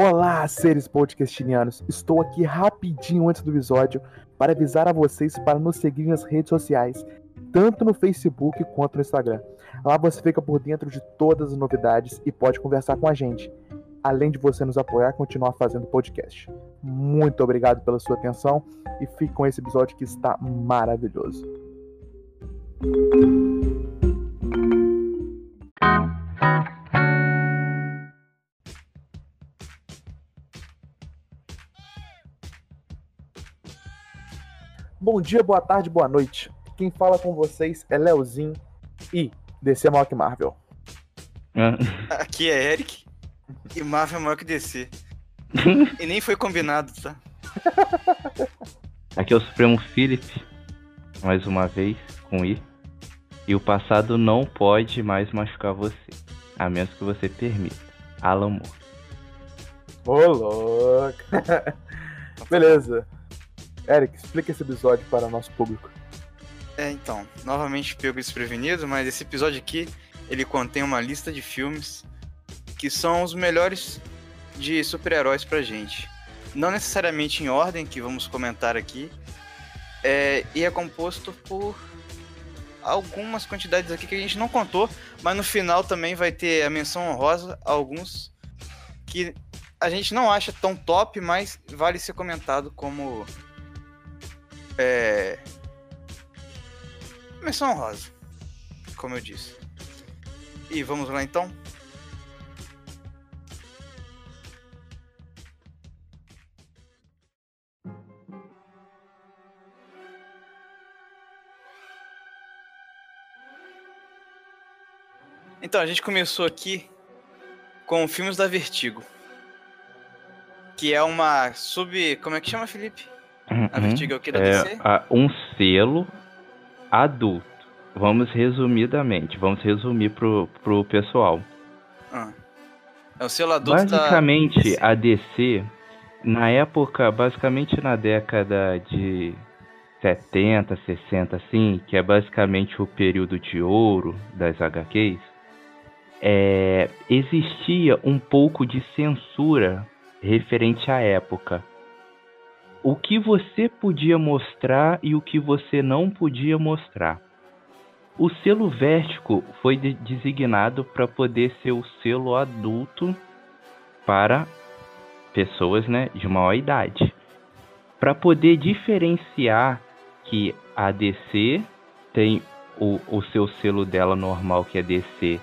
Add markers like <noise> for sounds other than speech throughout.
Olá, seres podcastinianos! Estou aqui rapidinho antes do episódio para avisar a vocês para nos seguir nas redes sociais, tanto no Facebook quanto no Instagram. Lá você fica por dentro de todas as novidades e pode conversar com a gente, além de você nos apoiar e continuar fazendo podcast. Muito obrigado pela sua atenção e fique com esse episódio que está maravilhoso. Bom dia, boa tarde, boa noite. Quem fala com vocês é Leozinho e DC é maior que Marvel. Aqui é Eric e Marvel é maior que DC. <laughs> e nem foi combinado, tá? Aqui é o Supremo Philip, mais uma vez, com I. E o passado não pode mais machucar você, a menos que você permita. Alan Moore. Ô, louco. <laughs> Beleza. Eric, explica esse episódio para o nosso público. É, então, novamente pego desprevenido, mas esse episódio aqui, ele contém uma lista de filmes que são os melhores de super-heróis pra gente. Não necessariamente em ordem, que vamos comentar aqui, é, e é composto por algumas quantidades aqui que a gente não contou, mas no final também vai ter a menção honrosa a alguns que a gente não acha tão top, mas vale ser comentado como é, menção honrosa, como eu disse. E vamos lá então? Então, a gente começou aqui com filmes da Vertigo. Que é uma sub. Como é que chama, Felipe? A Vertigo é o que da é DC? a- um selo adulto. Vamos resumidamente, vamos resumir pro, pro pessoal. Ah. É o selo adulto da. Basicamente, DC. a DC, na época, basicamente na década de 70, 60, assim, que é basicamente o período de ouro das HQs, é, existia um pouco de censura referente à época. O que você podia mostrar e o que você não podia mostrar. O selo Vértigo foi de- designado para poder ser o selo adulto para pessoas né, de maior idade. Para poder diferenciar que a DC tem o, o seu selo dela normal, que é DC,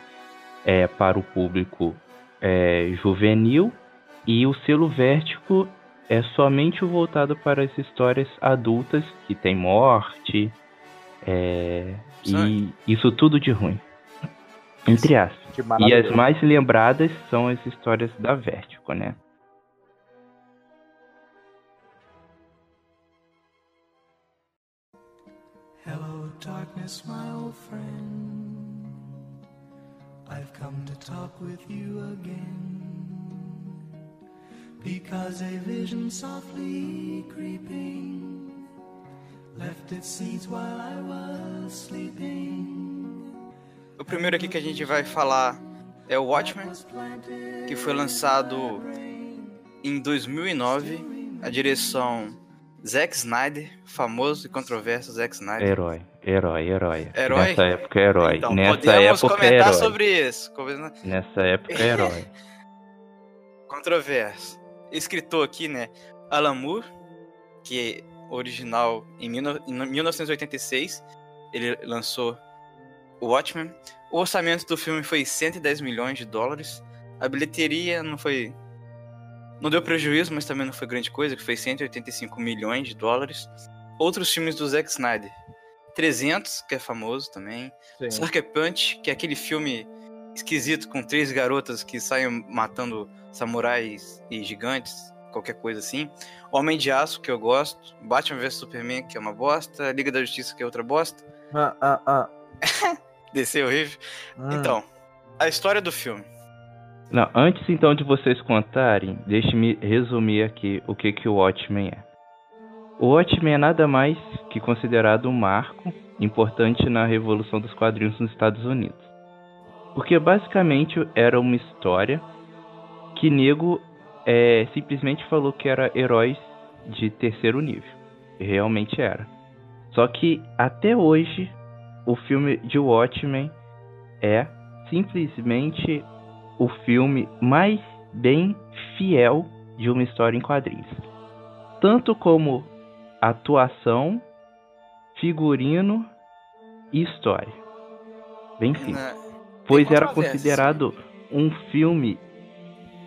é, para o público é, juvenil, e o selo Vértigo é somente o voltado para as histórias adultas, que tem morte, é, e isso tudo de ruim. Entre aspas. E as mais lembradas são as histórias da Vértigo, né? Hello, darkness, my old friend. I've come to talk with you again. Because a vision softly creeping left its seeds while I was sleeping. O primeiro aqui que a gente vai falar é o Watchmen, que foi lançado em 2009. A direção Zack Snyder, famoso e controverso Zack Snyder. Herói, herói, herói. Herói? Nessa época, herói. Então, Nessa podemos época, comentar herói. sobre isso. Nessa época, herói. <laughs> Controverso. Escritor aqui, né? Alan Moore, que é original em, 19 em 1986. Ele lançou o Watchmen. O orçamento do filme foi 110 milhões de dólares. A bilheteria não foi. Não deu prejuízo, mas também não foi grande coisa, que foi 185 milhões de dólares. Outros filmes do Zack Snyder. 300, que é famoso também. Sucker Punch, que é aquele filme esquisito com três garotas que saem matando samurais e gigantes, qualquer coisa assim. Homem de Aço, que eu gosto. Batman vs Superman, que é uma bosta. Liga da Justiça, que é outra bosta. Ah, ah, ah. <laughs> DC é horrível. Hum. Então, a história do filme. Não, antes então de vocês contarem, deixe-me resumir aqui o que, que o Watchmen é. O Watchmen é nada mais que considerado um marco importante na revolução dos quadrinhos nos Estados Unidos. Porque basicamente era uma história que nego é, simplesmente falou que era heróis de terceiro nível. Realmente era. Só que até hoje o filme de Watchmen é simplesmente o filme mais bem fiel de uma história em quadrinhos. Tanto como atuação, figurino e história. Bem simples. Né? Pois era considerado um filme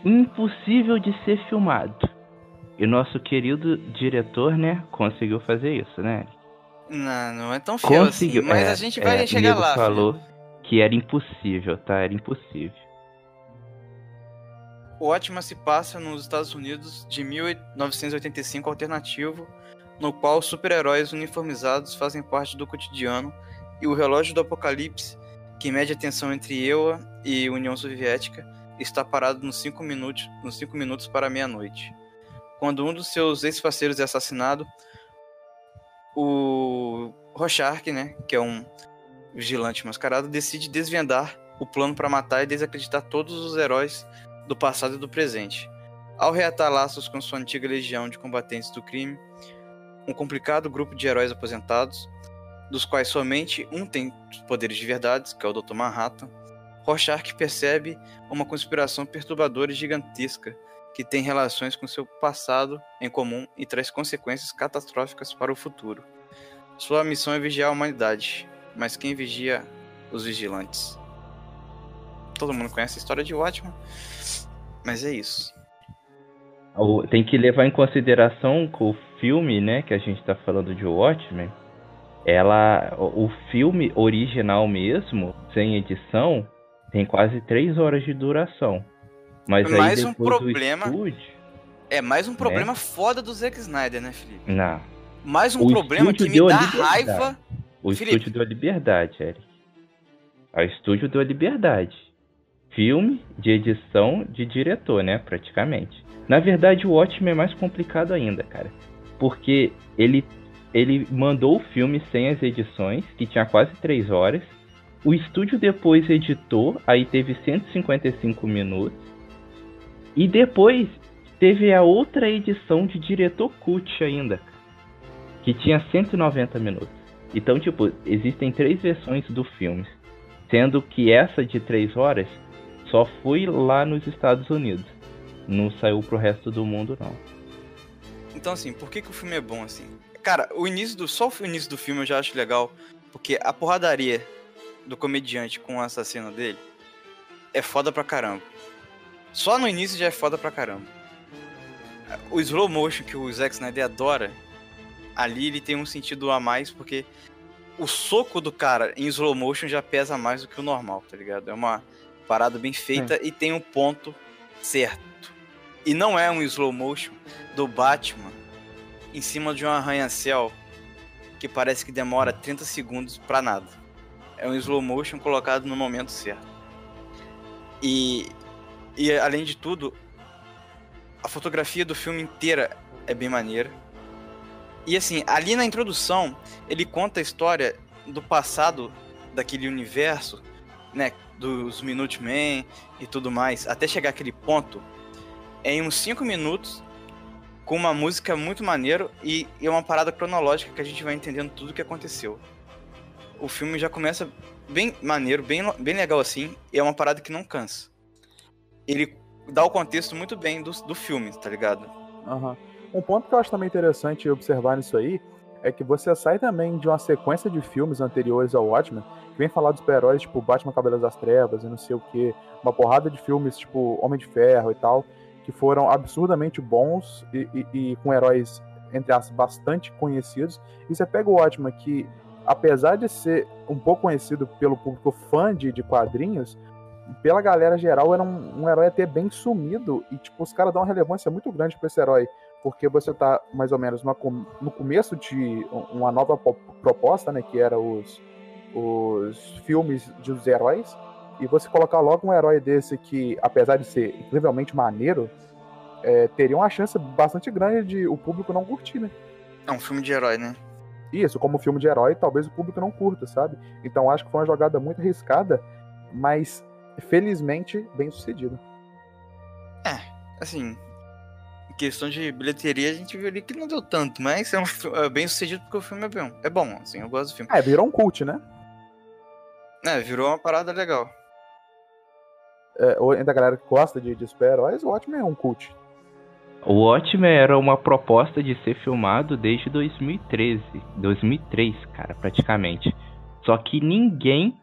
impossível de ser filmado. E nosso querido diretor, né, conseguiu fazer isso, né? Não, não é tão fiel Conseguiu. assim, mas é, a gente vai é, chegar lá. falou filho. que era impossível, tá? Era impossível. O Watchmen se passa nos Estados Unidos de 1985 alternativo, no qual super-heróis uniformizados fazem parte do cotidiano e o relógio do apocalipse, que mede a tensão entre EUA e União Soviética, está parado nos 5 minutos, nos cinco minutos para meia-noite. Quando um dos seus ex-parceiros é assassinado, o Rorschach, né, que é um vigilante mascarado, decide desvendar o plano para matar e desacreditar todos os heróis do passado e do presente. Ao reatar laços com sua antiga legião de combatentes do crime, um complicado grupo de heróis aposentados, dos quais somente um tem poderes de verdade, que é o Dr. Manhattan, Rorschach percebe uma conspiração perturbadora e gigantesca que tem relações com seu passado em comum e traz consequências catastróficas para o futuro. Sua missão é vigiar a humanidade, mas quem vigia os vigilantes? Todo mundo conhece a história de Watchmen, mas é isso. Tem que levar em consideração que o filme, né, que a gente tá falando de Watchmen, ela, o filme original mesmo, sem edição, tem quase três horas de duração. Mas aí Mais um problema- estúdio, É mais um problema foda do Zack Snyder, né, Felipe? não, Mais um O problema que me dá raiva. o Felipe. estúdio deu a liberdade, Eric. O estúdio deu a liberdade. Filme de edição de diretor, né, praticamente. Na verdade, o Watchmen é mais complicado ainda, cara. Porque ele, ele mandou o filme sem as edições, que tinha quase 3 horas. O estúdio depois editou, aí teve 155 minutos. E depois teve a outra edição de diretor cut ainda, que tinha 190 minutos. Então, tipo, existem três versões do filme. Sendo que essa de 3 horas só foi lá nos Estados Unidos. Não saiu pro resto do mundo, não. Então, assim, por que, que o filme é bom, assim? Cara, o início do. Só o início do filme eu já acho legal. Porque a porradaria do comediante com o assassino dele é foda pra caramba. Só no início já é foda pra caramba. O slow motion que o Zack Snyder adora, ali ele tem um sentido a mais, porque o soco do cara em slow motion já pesa mais do que o normal, tá ligado? É uma parada bem feita e tem um ponto certo. E não é um slow motion do Batman em cima de um arranha-céu que parece que demora 30 segundos pra nada. É um slow motion colocado no momento certo. E, e além de tudo, a fotografia do filme inteira é bem maneira. E assim, ali na introdução, ele conta a história do passado daquele universo, né, dos Minutemen e tudo mais, até chegar aquele ponto em uns 5 minutos com uma música muito maneiro e, e é uma parada cronológica que a gente vai entendendo tudo o que aconteceu. O filme já começa bem maneiro, bem, bem legal assim, e é uma parada que não cansa. Ele dá o contexto muito bem do, do filme, tá ligado? Aham. Um ponto que eu acho também interessante observar nisso aí é que você sai também de uma sequência de filmes anteriores ao Watchmen, que vem falar dos super-heróis, tipo Batman Cavaleiros das Trevas e não sei o que, uma porrada de filmes tipo Homem de Ferro e tal, que foram absurdamente bons e, e- e com heróis, entre aspas, bastante conhecidos. E você pega o Watchmen, que apesar de ser um pouco conhecido pelo público fã de, de quadrinhos, pela galera geral era um, um herói até bem sumido e tipo os caras dão uma relevância muito grande pra esse herói porque você tá mais ou menos com- no começo de uma nova po- proposta, né, que era os, os filmes dos heróis, e você colocar logo um herói desse que, apesar de ser incrivelmente maneiro, é, teria uma chance bastante grande de o público não curtir, né? É um filme de herói, né? Isso, como filme de herói, talvez o público não curta, sabe? Então acho que foi uma jogada muito arriscada, mas felizmente bem sucedida. Assim, questão de bilheteria, a gente viu ali que não deu tanto, mas é, um, é bem sucedido porque o filme é bom. É bom, assim, eu gosto do filme. É, virou um cult, né? É, virou uma parada legal. É, ainda a galera que gosta de, de super-heróis, o Watchmen é um cult. O Watchmen era uma proposta de ser filmado desde 2013, 2003, cara, praticamente. Só que ninguém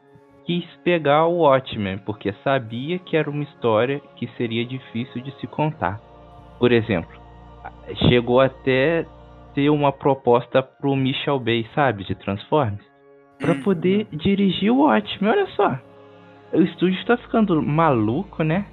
quis pegar o Watchmen, porque sabia que era uma história que seria difícil de se contar. Por exemplo, chegou até ter uma proposta pro Michel Bay, sabe, de Transformers, para poder dirigir o Watchmen. Olha só, o estúdio está ficando maluco, né?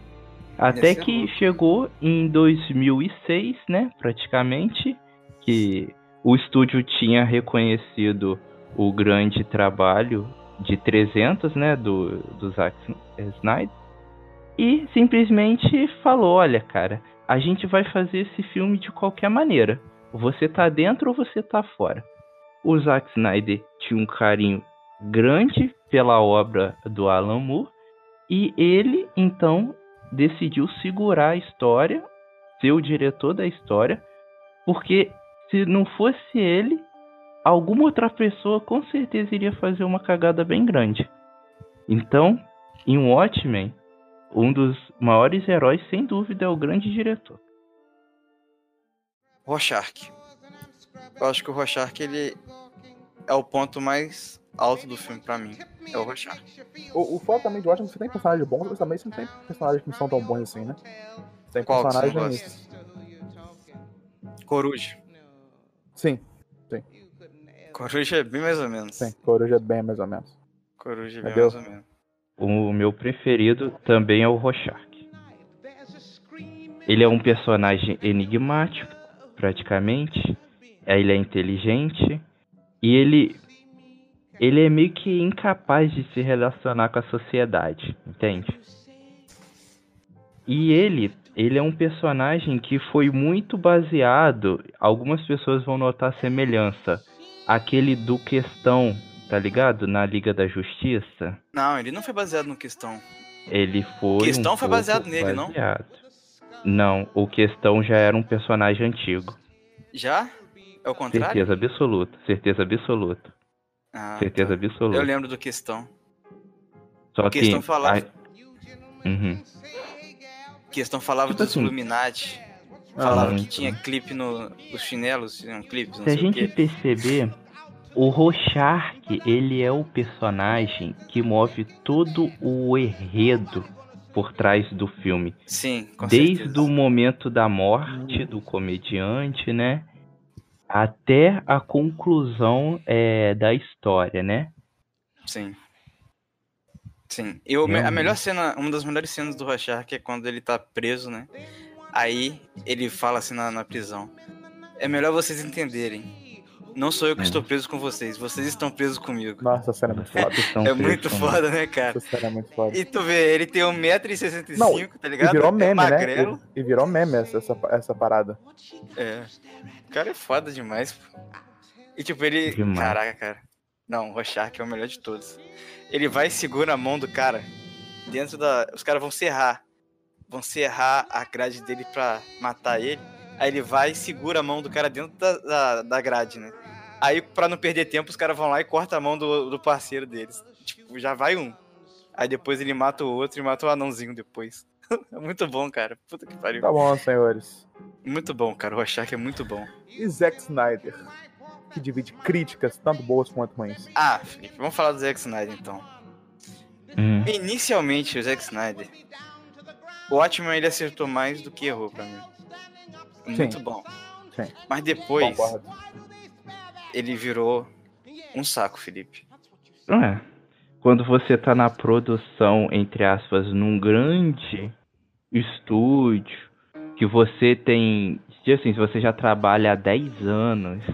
Até ser que chegou em 2006, né, praticamente, que o estúdio tinha reconhecido o grande trabalho de 300, né, do, do Zack Snyder, e simplesmente falou, olha, cara, a gente vai fazer esse filme de qualquer maneira. Você tá dentro ou você tá fora. O Zack Snyder tinha um carinho grande pela obra do Alan Moore, e ele, então, decidiu segurar a história, ser o diretor da história, porque se não fosse ele, alguma outra pessoa com certeza iria fazer uma cagada bem grande. Então, em Watchmen, um dos maiores heróis, sem dúvida, é o grande diretor. Rorschach. Eu acho que o Rorschach, ele é o ponto mais alto do filme pra mim. É o Rorschach. O, o foda também de Watchmen, você tem personagens bons, mas também você não tem personagens que não são tão bons assim, né? Tem Qual que você não personagens. Coruja. Sim, Coruja é bem mais ou menos. sim. Coruja é bem mais ou menos. Coruja é bem Entendeu? mais ou menos. O meu preferido também é o Rorschach. Ele é um personagem enigmático, praticamente. Ele é inteligente e ele ele é meio que incapaz de se relacionar com a sociedade, entende? E ele ele é um personagem que foi muito baseado, algumas pessoas vão notar semelhança, aquele do questão, tá ligado? Na Liga da Justiça. Não, ele não foi baseado no questão. Ele foi. Questão um foi baseado nele, não? baseado. Não, o Questão já era um personagem antigo. Já? É o contrário? Certeza absoluta, certeza absoluta, Ah, certeza tá. absoluta. Eu lembro do questão. Só O que. Questão falava, a- Uhum. questão falava Tipo dos assim. Illuminati. Falava Ah, que tinha clipe no, nos chinelos, tinham clipes, não Se a gente quê. perceber, o Rorschach, ele é o personagem que move todo o enredo por trás do filme. Sim, com Desde certeza. o momento da morte do comediante, né? Até a conclusão é, da história, né? Sim. Sim. Eu, a melhor cena, uma das melhores cenas do Rorschach é quando ele tá preso, né? Aí ele fala assim na, na prisão. É melhor vocês entenderem. Não sou eu que Hum. estou preso com vocês, vocês estão presos comigo. Nossa, essa cena é muito foda. <laughs> É muito foda, né, cara? Essa cena é muito foda. E tu vê, ele tem 1,65m, Não, tá E ligado? virou é meme, né? E, e virou meme essa, essa, essa parada. É. O cara é foda demais, pô. E tipo, ele. Demais. Caraca, cara. Não, o Rorschach é o melhor de todos. Ele vai e segura a mão do cara. Dentro da. Os caras vão serrar. Vão serrar a grade dele pra matar ele. Aí ele vai e segura a mão do cara dentro da, da, da grade, né? Aí, pra não perder tempo, os caras vão lá e cortam a mão do, do parceiro deles. Tipo, já vai um. Aí depois ele mata o outro e mata o anãozinho depois. <laughs> é muito bom, cara. Puta que pariu. Tá bom, senhores. Muito bom, cara. O Rorschach é muito bom. E Zack Snyder, que divide críticas, tanto boas quanto ruins. Ah, Felipe, vamos falar do Zack Snyder então. Hum, Inicialmente, o Zack Snyder, o Watchmen ele acertou mais do que errou pra mim. Muito bom. Sim. Mas depois, Concordo. Ele virou um saco, Felipe. é. Quando você tá na produção, entre aspas, num grande estúdio, que você tem. Assim, se você já trabalha há 10 anos,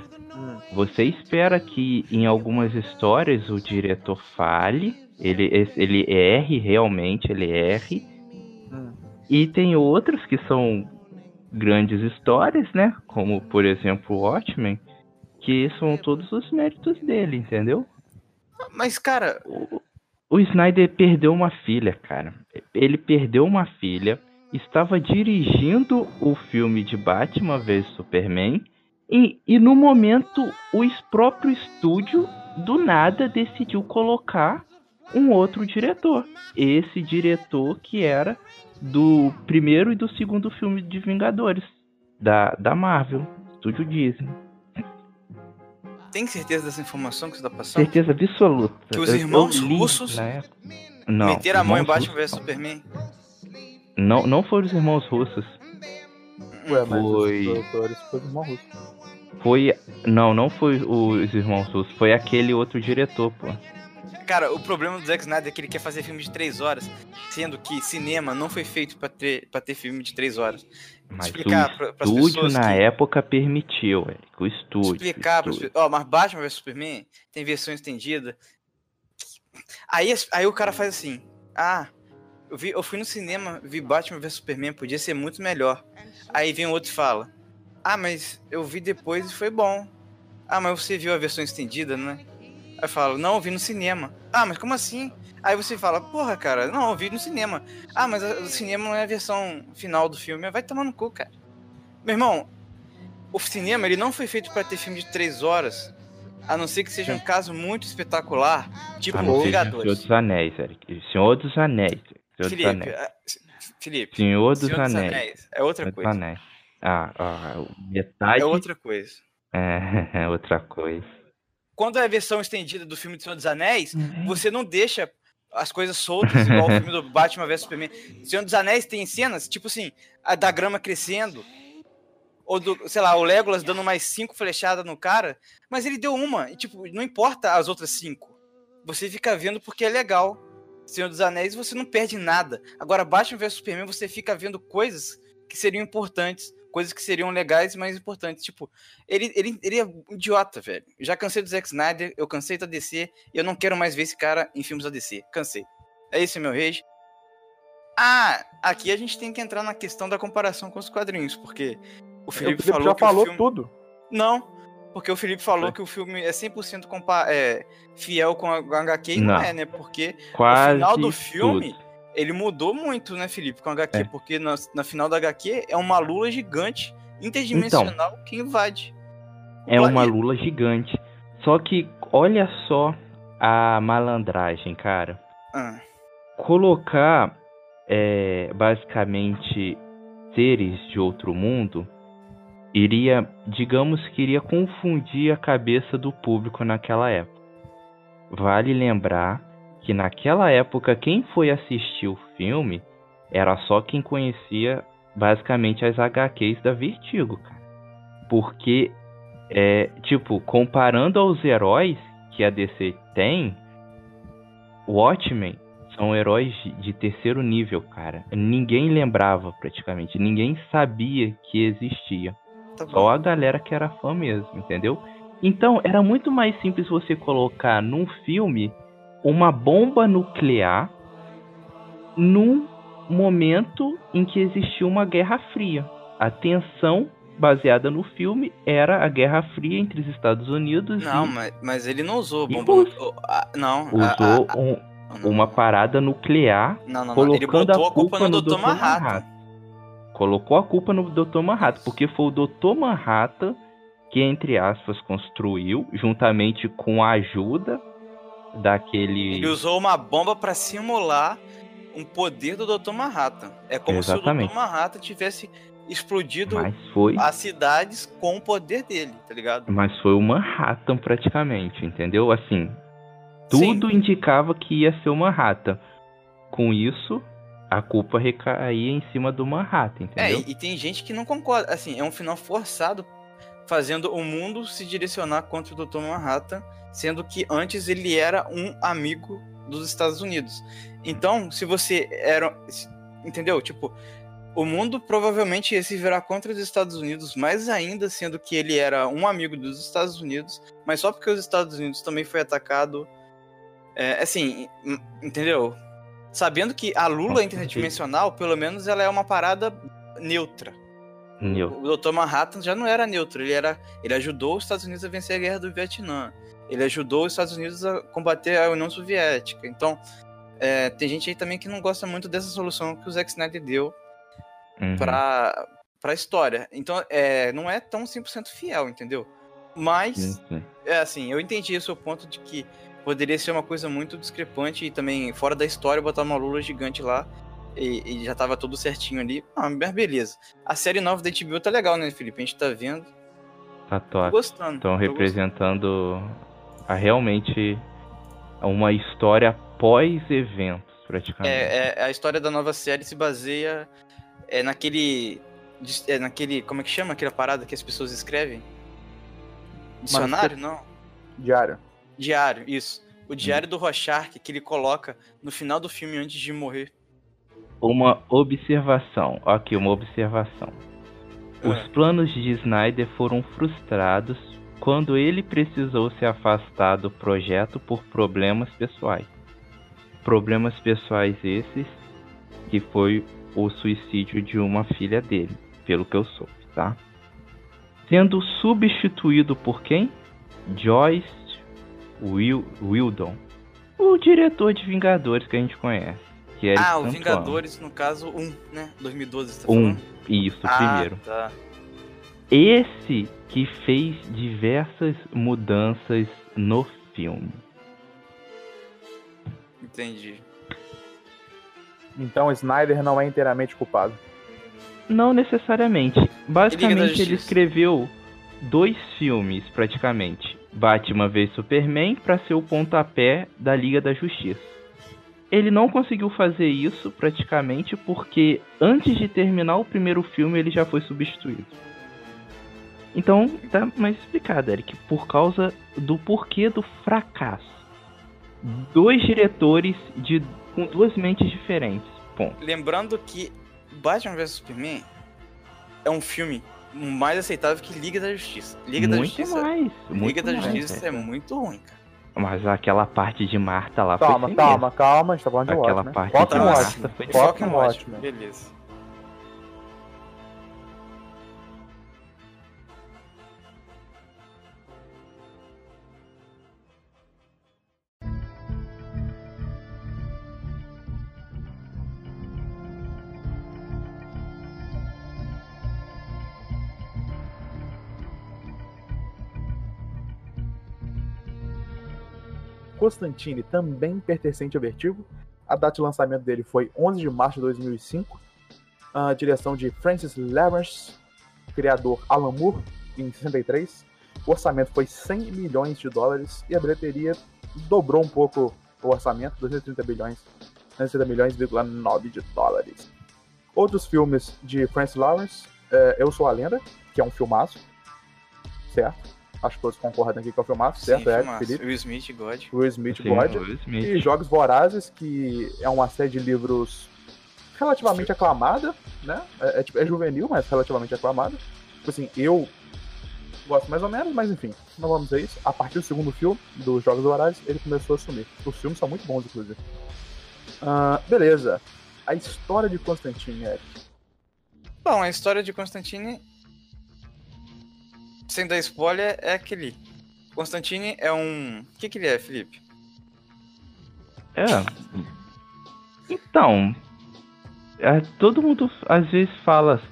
você espera que em algumas histórias o diretor fale, ele, ele erre realmente, ele erre. E tem outros que são grandes histórias, né? Como, por exemplo, Watchmen, que são todos os méritos dele, entendeu? Mas, cara, O, o Snyder perdeu uma filha, cara. Ele perdeu uma filha estava dirigindo o filme de Batman vs Superman e, e no momento o próprio estúdio do nada decidiu colocar um outro diretor. Esse diretor que era do primeiro e do segundo filme de Vingadores da, da Marvel, estúdio Disney. Tem certeza dessa informação que você tá passando? Certeza absoluta. Que os Eu- irmãos li russos época. Não, Meteram a mão em irmãos Batman vs russos Superman? Não, não foram os irmãos russos. Ué, mas Foi. foi irmão russo. Foi. Não, não foi os irmãos russos. Foi aquele outro diretor, pô. Cara, o problema do Zack Snyder é que ele quer fazer filme de 3 horas, sendo que cinema não foi feito pra ter, pra ter filme de 3 horas. Mas Explicar o pra- estúdio na que- época permitiu, Eric. O estúdio. Explicar o pras estúdio. pessoas. Ó, mas Batman vs Superman tem versão estendida. Aí, aí o cara faz assim: Ah, eu, vi, eu fui no cinema, vi Batman vs Superman, podia ser muito melhor. Aí vem outro e fala: Ah, mas eu vi depois e foi bom. Ah, mas você viu a versão estendida, né? Aí eu falo: Não, eu vi no cinema. Ah, mas como assim? Aí você fala: Porra, cara, não, eu vi no cinema. Ah, mas o cinema não é a versão final do filme. Vai tomar no cu, cara. Meu irmão, o cinema ele não foi feito pra ter filme de três horas, a não ser que seja um caso muito espetacular, tipo A não ser Senhor Vingadores. dos Anéis, Eric. Senhor dos Anéis. Senhor dos Felipe, Anéis. ah, Felipe, Senhor dos Senhor dos Anéis. Anéis é outra Senhor dos coisa. Anéis. Ah, ah, metade. É outra coisa. É, <laughs> é outra coisa. Quando é a versão estendida do filme de Senhor dos Anéis, você não deixa as coisas soltas igual o <laughs> filme do Batman vs Superman. Senhor dos Anéis tem cenas, tipo assim, a da grama crescendo, ou do, sei lá, o Legolas dando mais cinco flechadas no cara, mas ele deu uma, e tipo, não importa as outras cinco. Você fica vendo porque é legal. Senhor dos Anéis você não perde nada. Agora, Batman vs Superman você fica vendo coisas que seriam importantes, coisas que seriam legais e mais importantes. Tipo, ele, ele, ele é um idiota, velho. Eu já cansei do Zack Snyder, eu cansei da DC, e eu não quero mais ver esse cara em filmes da DC. Cansei. É esse meu rage. Ah, aqui a gente tem que entrar na questão da comparação com os quadrinhos, porque o O Felipe, Felipe falou já o falou filme... tudo. Não, porque o Felipe falou Foi. que o filme é 100% compa... é, fiel com a com a HQ e não. Não. é, né? Porque Quase. final do filme, tudo. Ele mudou muito, né, Felipe, com a HQ, É. porque na, na final da HQ é uma lula gigante, interdimensional, que invade. É uma lula gigante. Só que olha só a malandragem, cara. Ah, Colocar é, basicamente seres de outro mundo iria, digamos que iria confundir a cabeça do público naquela época. Vale lembrar que naquela época quem foi assistir o filme era só quem conhecia basicamente as HQs da Vertigo, cara. Porque é, tipo, comparando aos heróis que a DC tem, Watchmen são heróis de, terceiro nível, cara. Ninguém lembrava praticamente, ninguém sabia que existia. tá. Só a galera que era fã mesmo, entendeu? Então era muito mais simples você colocar num filme uma bomba nuclear num momento em que existia uma guerra fria. A tensão baseada no filme era a guerra fria entre os Estados Unidos Não, e mas, mas ele não usou bomba. ah, não, usou a- um- a- não, uma parada nuclear não, não, não. Ele colocando botou a culpa no no Dr. Dr. Manhattan. Manhattan. colocou a culpa no Dr. Manhattan, porque foi o Dr. Manhattan que, entre aspas, construiu, juntamente com a ajuda daquele. Ele usou uma bomba pra simular um poder do Dr. Manhattan. É como se o Exatamente. Dr. Manhattan tivesse explodido Mas foi, as cidades com o poder dele, tá ligado? mas foi o Manhattan praticamente, entendeu? Assim, tudo indicava que ia ser o Manhattan. Com isso, a culpa recaía em cima do Manhattan, É, entendeu? e, e tem gente que não concorda. Assim, é um final forçado, fazendo o mundo se direcionar contra o Dr. Manhattan, sendo que antes ele era um amigo dos Estados Unidos. Então, se você era. Entendeu? Tipo, o mundo provavelmente ia se virar contra os Estados Unidos, mais ainda sendo que ele era um amigo dos Estados Unidos, mas só porque os Estados Unidos também foi atacado. É, assim, en- entendeu? Sabendo que a Lula interdimensional, pelo menos ela é uma parada neutra. Neu. O Dr. Manhattan já não era neutro, ele era, ele ajudou os Estados Unidos a vencer a guerra do Vietnã. Ele ajudou os Estados Unidos a combater a União Soviética. Então, é, tem gente aí também que não gosta muito dessa solução que o Zack Snyder deu Uhum. pra, pra história. Então, é, não é tão 100% fiel, entendeu? Mas, sim. é assim, eu entendi o seu ponto de que poderia ser uma coisa muito discrepante e também fora da história botar uma lula gigante lá e, e já tava tudo certinho ali. Ah, mas beleza. A série nova da HBO tá legal, né, Felipe? A gente tá vendo. Tá Tô top. gostando. Estão tô representando a realmente uma história pós-eventos, praticamente. É, é, a história da nova série se baseia é, naquele. É, naquele. Como é que chama aquela parada que as pessoas escrevem? Dicionário? Não. Diário. Diário, isso. O diário do Rorschach que ele coloca no final do filme antes de morrer. Uma observação. Aqui, uma observação. Os Ah. planos de Snyder foram frustrados quando ele precisou se afastar do projeto por problemas pessoais. Problemas pessoais esses que foi o suicídio de uma filha dele, pelo que eu soube, tá? Sendo substituído por quem? Joyce Wil Wildon, o diretor de Vingadores que a gente conhece. Que é ah, o Vingadores, no caso, 1, né? 2012, você tá. Um, falando? isso, ah, primeiro. Tá. Esse que fez diversas mudanças no filme. Entendi. Então Snyder não é inteiramente culpado. Não necessariamente. Basicamente ele escreveu dois filmes, praticamente. Batman vs Superman para ser o pontapé da Liga da Justiça. Ele não conseguiu fazer isso praticamente porque antes de terminar o primeiro filme ele já foi substituído. Então tá mais explicado, Eric, por causa do porquê do fracasso. Dois diretores de com duas mentes diferentes. Ponto. Lembrando que Batman vs Superman é um filme mais aceitável que Liga da Justiça. Liga da muito Justiça. mais. Muito Liga da mais, Justiça é cara. muito ruim, cara. Mas aquela parte de Marta lá Calma, foi calma, calma, a gente tá falando de Aquela Watchmen. parte Foca de no Marta Watchmen. foi Foca Foca Watchmen. Watchmen. Beleza. Constantine, também pertencente ao Vertigo. A data de lançamento dele foi 11 de março de 2005. A direção de Francis Lawrence, criador Alan Moore, em 63. O orçamento foi 100 milhões de dólares e a bilheteria dobrou um pouco o orçamento, 230 bilhões, 230 milhões,9 de dólares. Outros filmes de Francis Lawrence, é, Eu Sou a Lenda, que é um filmaço, certo? Acho que todos concordam aqui que é um filmaço, certo? Sim, é, filmaço. Felipe? Will Smith, God. Will Smith, Sim, God. Will Smith. E Jogos Vorazes, que é uma série de livros relativamente aclamada, né? É, é, tipo, é juvenil, mas relativamente aclamada. Tipo assim, eu gosto mais ou menos, mas enfim, não vamos a isso. A partir do segundo filme, dos Jogos Vorazes, ele começou a sumir. Os filmes são muito bons, inclusive. Ah, beleza. A história de Constantine, Eric. Bom, a história de Constantine, sem dar spoiler, é aquele. Constantine é um. O que, que ele é, Felipe? É. Então, é, todo mundo às vezes fala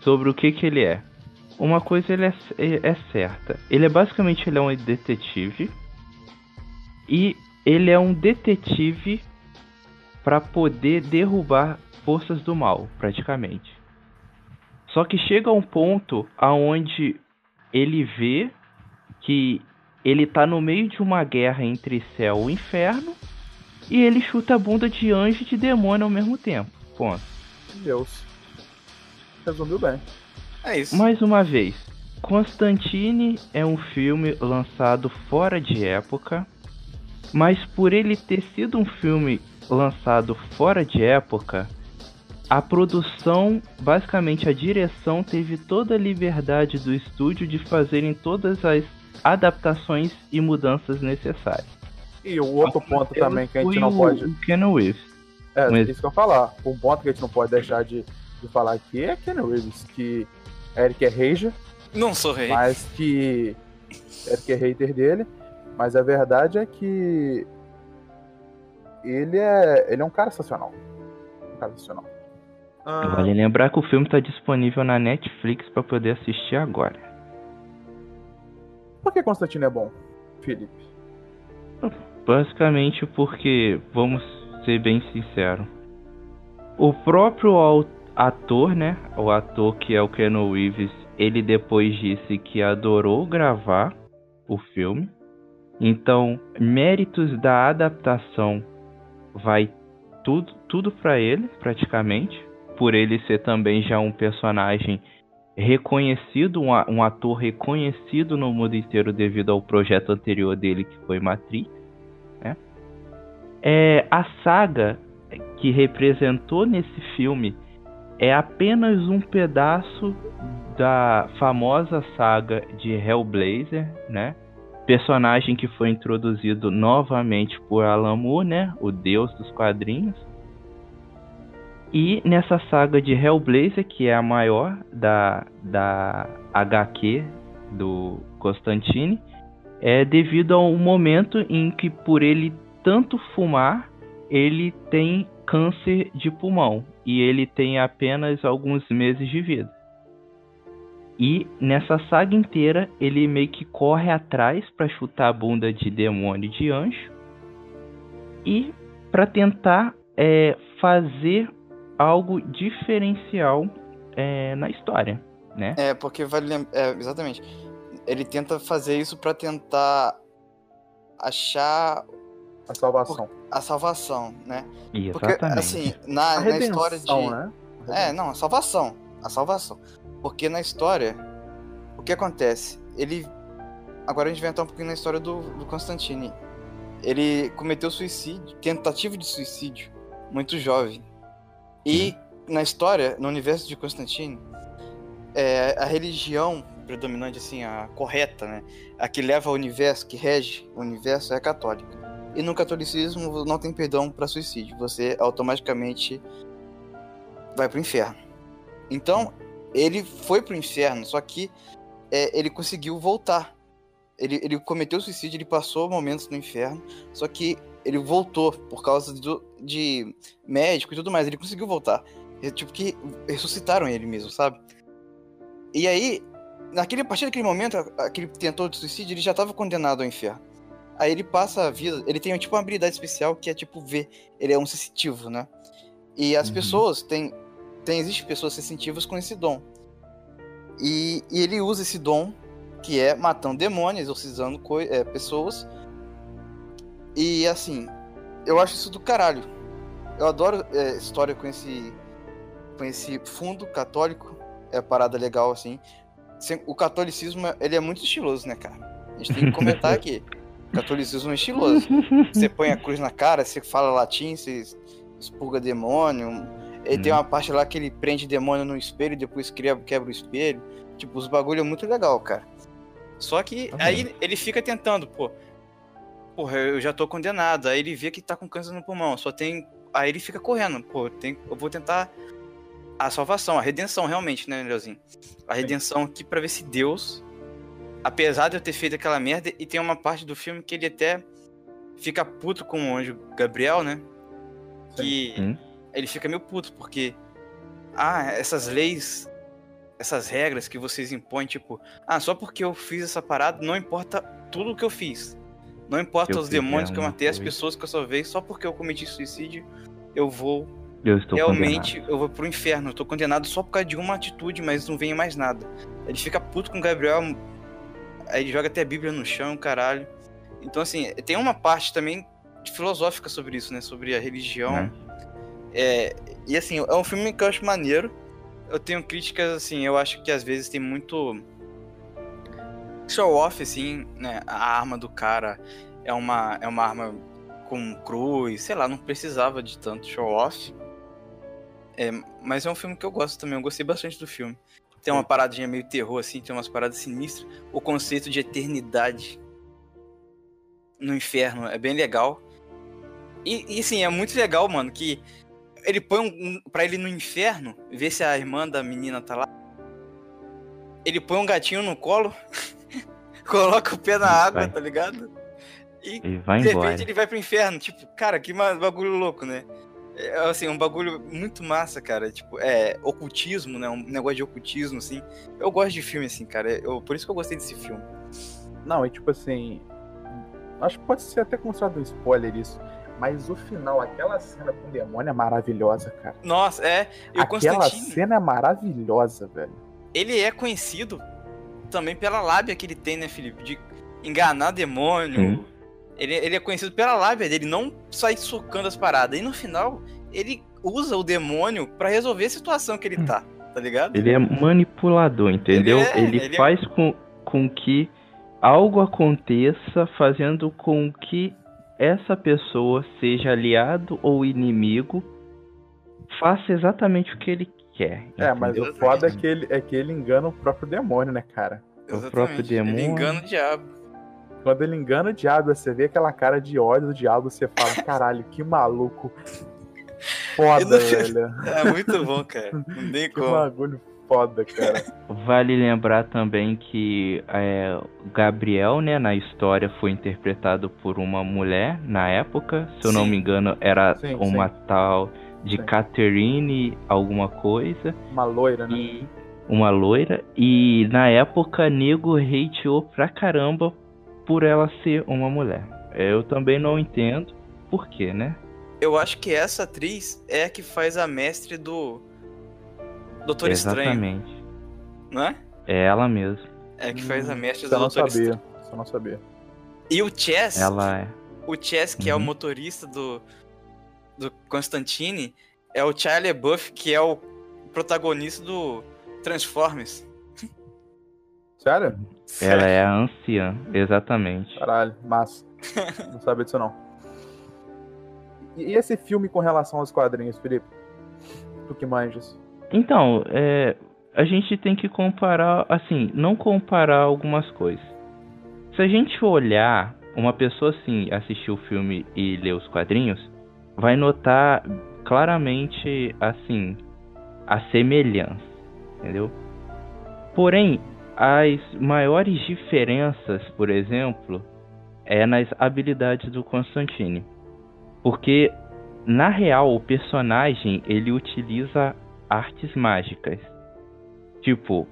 sobre o que que ele é. Uma coisa ele é, é, certa. Ele é basicamente ele é um detetive e ele é um detetive para poder derrubar forças do mal, praticamente. Só que chega um ponto aonde ele vê que ele tá no meio de uma guerra entre céu e inferno e ele chuta a bunda de anjo e de demônio ao mesmo tempo. Ponto. Deus. Resumiu bem. É isso. Mais uma vez, Constantine é um filme lançado fora de época, mas por ele ter sido um filme lançado fora de época, a produção, basicamente a direção, teve toda a liberdade do estúdio de fazerem todas as adaptações e mudanças necessárias. E o outro ponto também que a gente não pode. o Keanu Reeves. É, Mas- isso que eu ia falar. Um ponto que a gente não pode deixar de, de falar aqui é Ken Reeves, que Eric é hater, Não sou rei. mas que Eric é hater dele, mas a verdade é que ele é, ele é um cara sensacional. Um cara sensacional. Ah, Vale lembrar que o filme tá disponível na Netflix pra poder assistir agora. Por que Constantino é bom, Felipe? Basicamente porque, vamos ser bem sinceros, o próprio ator, né? O ator que é o Keanu Reeves, ele depois disse que adorou gravar o filme. Então, méritos da adaptação vai tudo, tudo para ele, praticamente. Por ele ser também já um personagem reconhecido, um, ator reconhecido no mundo inteiro devido ao projeto anterior dele, que foi Matrix. Né? É, a saga que representou nesse filme é apenas um pedaço da famosa saga de Hellblazer, né? Personagem que foi introduzido novamente por Alan Moore, né? O deus dos quadrinhos. E nessa saga de Hellblazer, que é a maior da, da HQ do Constantine, é devido a um momento em que por ele tanto fumar, ele tem câncer de pulmão e ele tem apenas alguns meses de vida. E nessa saga inteira ele meio que corre atrás para chutar a bunda de demônio de anjo e para tentar é, fazer algo diferencial é, na história, né? É, porque vale lembrar. É, exatamente. Ele tenta fazer isso pra tentar achar A salvação. a salvação, né? E Porque, Exatamente. assim, na, A na história de. né? É, não, a salvação. A salvação. Porque na história, o que acontece? Ele. Agora a gente vai entrar um pouquinho na história do, do Constantine. Ele cometeu suicídio, tentativa de suicídio, muito jovem. E na história, no universo de Constantine, é, a religião predominante, assim, a correta, né? A que leva ao universo, que rege o universo, é a católica. E no catolicismo não tem perdão para suicídio. Você automaticamente vai pro inferno. Então, ele foi pro inferno, só que é, ele conseguiu voltar. Ele, ele cometeu suicídio, ele passou momentos no inferno, só que ele voltou por causa do, de médico e tudo mais. Ele conseguiu voltar. É, tipo que ressuscitaram ele mesmo, sabe? E aí, naquele, a partir daquele momento, aquele tentou de suicídio, ele já estava condenado ao inferno. Aí ele passa a vida, ele tem tipo uma habilidade especial que é tipo ver, ele é um sensitivo, né? E as Uhum. pessoas têm, tem existem pessoas sensitivas com esse dom. E, e ele usa esse dom que é matando demônios, exorcizando é, pessoas. E assim, eu acho isso do caralho. Eu adoro é, história com esse com esse fundo católico, é parada legal assim. O catolicismo, ele é muito estiloso, né, cara? A gente tem que comentar aqui. O <laughs> catolicismo é estiloso. Você põe a cruz na cara, você fala latim, você expurga demônio. Ele tem Hum. uma parte lá que ele prende demônio no espelho e depois quebra, quebra o espelho. Tipo, os bagulho é muito legal, cara. Só que Tá aí ele fica tentando, pô. Porra, eu já tô condenado. Aí ele vê que tá com câncer no pulmão. Só tem. Aí ele fica correndo. Pô, tem... eu vou tentar a salvação, a redenção, realmente, né, Leozinho? A redenção aqui pra ver se Deus, apesar de eu ter feito aquela merda, e tem uma parte do filme que ele até fica puto com o anjo Gabriel, né? Que Sim. ele fica meio puto, porque. Ah, essas leis, essas regras que vocês impõem, tipo, ah, só porque eu fiz essa parada, não importa tudo o que eu fiz. Não importa eu os demônios que eu matei, as pessoas que eu salvei, só porque eu cometi suicídio, eu vou Eu estou realmente eu vou pro inferno. Eu tô condenado só por causa de uma atitude, mas não vem mais nada. Ele fica puto com o Gabriel, aí ele joga até a Bíblia no chão, caralho. Então, assim, tem uma parte também filosófica sobre isso, né? Sobre a religião. Né? É, e assim, é um filme que eu acho maneiro. Eu tenho críticas, assim, eu acho que às vezes tem muito show off, assim, né? A arma do cara é uma, é uma arma com cruz, sei lá, não precisava de tanto show off. É, mas é um filme que eu gosto também, eu gostei bastante do filme. Tem uma paradinha meio terror, assim, tem umas paradas sinistras. O conceito de eternidade no inferno é bem legal. E, e assim, é muito legal, mano, que ele põe um, um pra ele no inferno, ver se a irmã da menina tá lá. Ele põe um gatinho no colo, <laughs> coloca o pé na água, Vai. tá ligado? E Ele vai de embora. repente ele vai pro inferno. Tipo, cara, que bagulho louco, né? É, assim, um bagulho muito massa, cara. Tipo, é ocultismo, né? Um negócio de ocultismo, assim. Eu gosto de filme assim, cara. Eu, por isso que eu gostei desse filme. Não, e tipo assim. Acho que pode ser até considerado um spoiler isso. Mas o final, aquela cena com o demônio é maravilhosa, cara. Nossa, é. E o aquela cena é maravilhosa, velho. ele é conhecido também pela lábia que ele tem, né, Felipe? De enganar demônio. Sim. Ele, ele é conhecido pela lábia dele, não sair socando as paradas. E no final, ele usa o demônio pra resolver a situação que ele tá, tá ligado? Ele é manipulador, entendeu? Ele é, Ele, ele é- faz com, com que algo aconteça, fazendo com que essa pessoa, seja aliado ou inimigo, faça exatamente o que ele quer. É, mas entendeu? o foda é que, ele, é que ele engana o próprio demônio, né, cara? o próprio Ele demônio. engana o diabo. Quando ele engana o diabo, você vê aquela cara de ódio do diabo, você fala, <laughs> caralho, que maluco. <laughs> Foda, velho. <laughs> É muito bom, cara. Não tem Que como. bagulho foda, cara. Vale lembrar também que é, o Gabriel, né, na história foi interpretado por uma mulher na época. Se eu não Sim. me engano, era Sim, uma sim. tal de Sim. Catherine alguma coisa. Uma loira, né? E uma loira. E na época, nego hateou pra caramba por ela ser uma mulher. Eu também não entendo por quê, né? Eu acho que essa atriz é a que faz a mestre do Doutor Estranho, Exatamente. não é? É ela mesmo. É a que faz a mestre Isso do eu não Doutor sabia. Estranho. Eu não sabia. E o Chess, Ela é. o Chess, que é o Uhum. motorista do, do Constantine, é o Shia LaBeouf, que é o protagonista do Transformers. Sério? Ela é a anciã, exatamente. Caralho, massa. <laughs> não sabia disso não. E esse filme com relação aos quadrinhos, Felipe? Tu que manjas. Então, é, a gente tem que comparar, assim, não comparar algumas coisas. Se a gente olhar, uma pessoa assim, assistir o filme e ler os quadrinhos, vai notar claramente, assim, a semelhança, entendeu? Porém, as maiores diferenças, por exemplo, é nas habilidades do Constantine. Porque, na real, o personagem, ele utiliza artes mágicas. Tipo,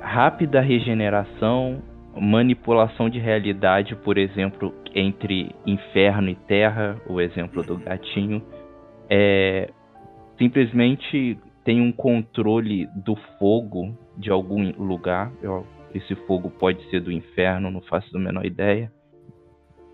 rápida regeneração, manipulação de realidade, por exemplo, entre inferno e terra, o exemplo do gatinho. É, simplesmente tem um controle do fogo de algum lugar. Esse fogo pode ser do inferno, não faço a menor ideia.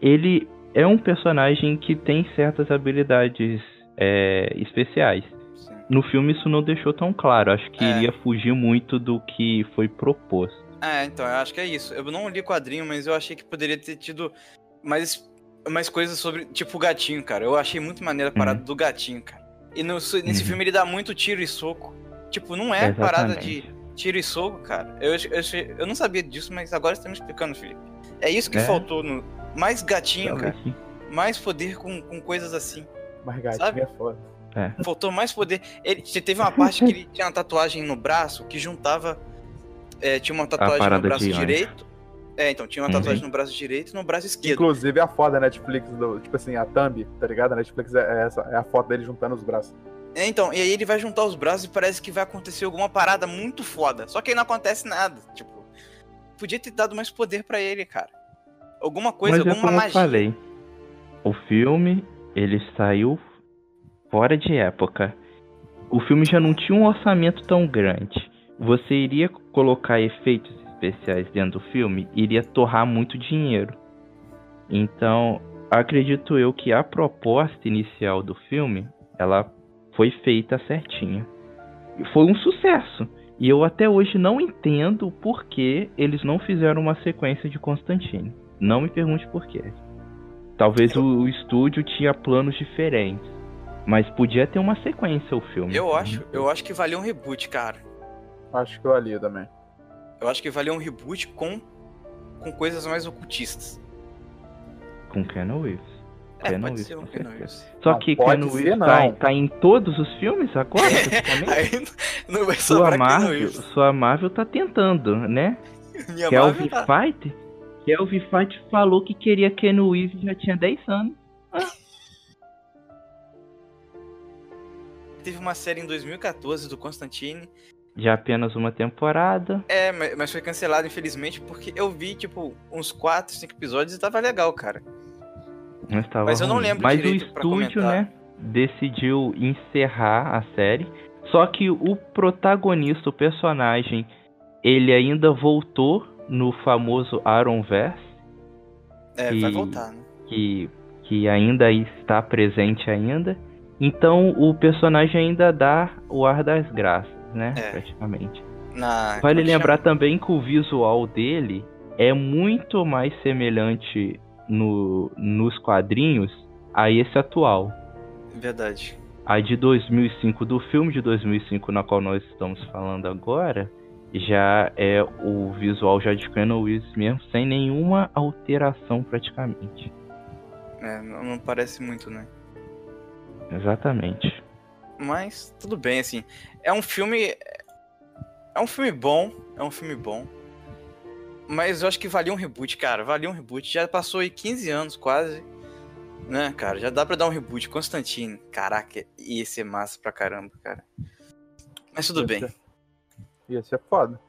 Ele é um personagem que tem certas habilidades é, especiais. Sim. No filme isso não deixou tão claro. Acho que É. iria fugir muito do que foi proposto. É, então, eu acho que é isso. Eu não li quadrinho, mas eu achei que poderia ter tido mais, mais coisas sobre, tipo, o gatinho, cara. Eu achei muito maneira a parada do gatinho, cara. E no- nesse Uhum. filme ele dá muito tiro e soco. Tipo, não é parada de Exatamente. tiro e soco, cara. Eu, eu, eu não sabia disso, mas agora você tá me explicando, Felipe. É isso que É. faltou no. Mais gatinho, cara. Mais poder com, com coisas assim. Mas gatinho Sabe? é foda. Faltou mais poder. Ele teve uma parte que ele tinha uma tatuagem no braço que juntava. É, tinha uma tatuagem no braço direito. É, então tinha uma Uhum. tatuagem no braço direito e no braço esquerdo. Inclusive a foda da Netflix, do, tipo assim, a thumb, tá ligado? A Netflix é, é essa, é a foto dele juntando os braços. É, então, e aí ele vai juntar os braços e parece que vai acontecer alguma parada muito foda. Só que aí não acontece nada. Tipo, podia ter dado mais poder pra ele, cara. Alguma coisa, Mas é alguma como magia. eu falei. O filme, ele saiu fora de época. O filme já não tinha um orçamento tão grande. Você iria colocar efeitos especiais dentro do filme, iria torrar muito dinheiro. Então, acredito eu que a proposta inicial do filme, ela foi feita certinha. E foi um sucesso. E eu até hoje não entendo por que eles não fizeram uma sequência de Constantine. Não me pergunte por quê. Talvez o, o estúdio tinha planos diferentes. Mas podia ter uma sequência o filme. Eu acho, eu acho que valeu um reboot, cara. Acho que eu ali também. Eu acho que valeu um reboot com, com coisas mais ocultistas. Com Keanu Reeves. É, Keanu pode Reeves, ser um Keanu. Reeves. Só que Keanu ser, Reeves tá, tá em todos os filmes agora, <laughs> praticamente? Aí não vai Sua Marvel, Reeves. sua Marvel tá tentando, né? Minha Kelvin tá. Fight? Kelvin Fight falou que queria Keanu Reeves já tinha 10 anos. teve uma série em 2014 do Constantine. De apenas uma temporada. É, mas, mas foi cancelado, infelizmente, porque eu vi, tipo, uns 4, 5 episódios e tava legal, cara. Não estava Mas eu não lembro Mas o estúdio, né, decidiu encerrar a série. Só que o protagonista, o personagem, ele ainda voltou no famoso Arrowverse, É, E- vai voltar, né? que, que ainda está presente ainda. Então o personagem ainda dá o ar das graças, né? É. Praticamente. Na, Vale lembrar chama? também que o visual dele é muito mais semelhante no, nos quadrinhos a esse atual. Verdade. A de 2005 do filme de 2005 na qual nós estamos falando agora já é o visual já de Keanu Reeves mesmo, sem nenhuma alteração praticamente. É, não parece muito, né? Exatamente. Mas tudo bem, assim. É um filme. É um filme bom. É um filme bom. Mas eu acho que valia um reboot, cara. Valia um reboot. Já passou aí 15 anos quase. Né, cara? Já dá pra dar um reboot. Constantine. Caraca, ia ser massa pra caramba, cara. Mas tudo Ia bem. ser- Ia ser foda.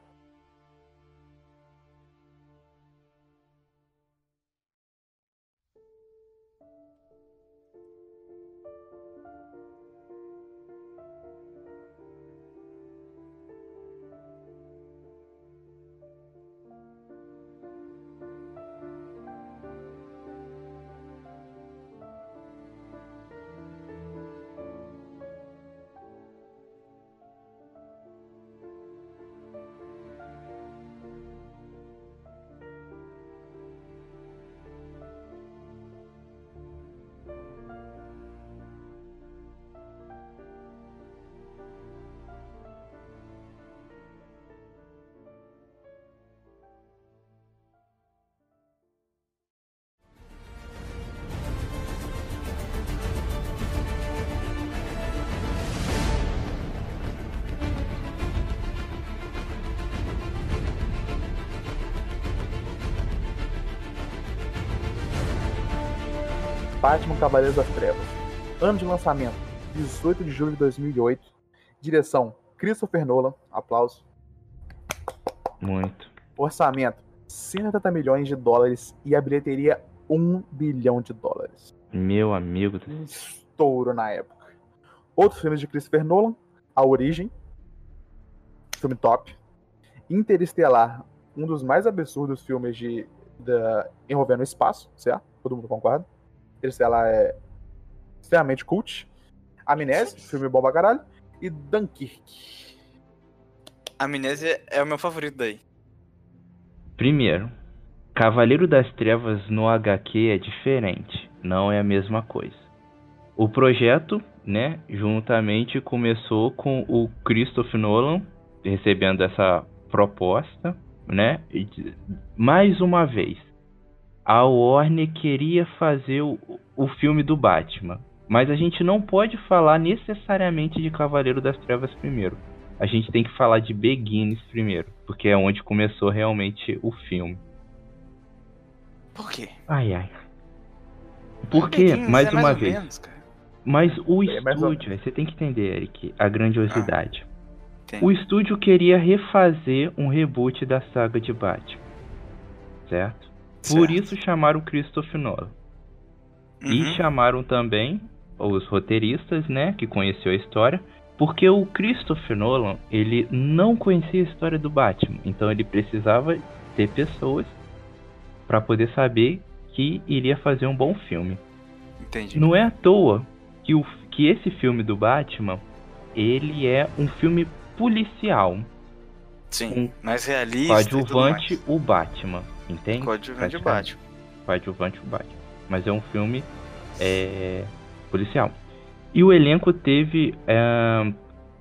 Batman Cavaleiros das Trevas. Ano de lançamento: 18 de julho de 2008. Direção: Christopher Nolan. Aplauso. Muito. Orçamento: 180 milhões de dólares e a bilheteria 1 bilhão de dólares. Meu amigo. Um estouro na época. Outros filmes de Christopher Nolan: A Origem. Filme top. Interestelar, um dos mais absurdos filmes de, da, envolvendo o espaço, certo? Todo mundo concorda? Interestelar é extremamente cult. Amnésia, filme bom pra caralho. E Dunkirk. Amnésia é o meu favorito daí. Primeiro, Cavaleiro das Trevas no HQ é diferente, não é a mesma coisa. O projeto, né, juntamente começou com o Christopher Nolan recebendo essa proposta, né? Mais uma vez, a Warner queria fazer o, o filme do Batman, mas a gente não pode falar necessariamente de Cavaleiro das Trevas primeiro. A gente tem que falar de Begins primeiro, porque é onde começou realmente o filme. Por quê? Ai ai. Porque, mais é uma ou vez, menos, cara. mas o É ou estúdio, aí você tem que entender, Eric, a grandiosidade. Tem. O estúdio queria refazer um reboot da saga de Batman. Certo? Por isso chamaram o Christopher Nolan. E Uhum. chamaram também os roteiristas, né, que conheceu a história, porque o Christopher Nolan, ele não conhecia a história do Batman, então ele precisava ter pessoas para poder saber que iria fazer um bom filme. Entendi. Não é à toa que, o, que esse filme do Batman, ele é um filme policial, Sim, mais realista. e coadjuvante o Batman, entende? Coadjuvante. Batman. coadjuvante o Batman. Mas é um filme é, policial. E o elenco teve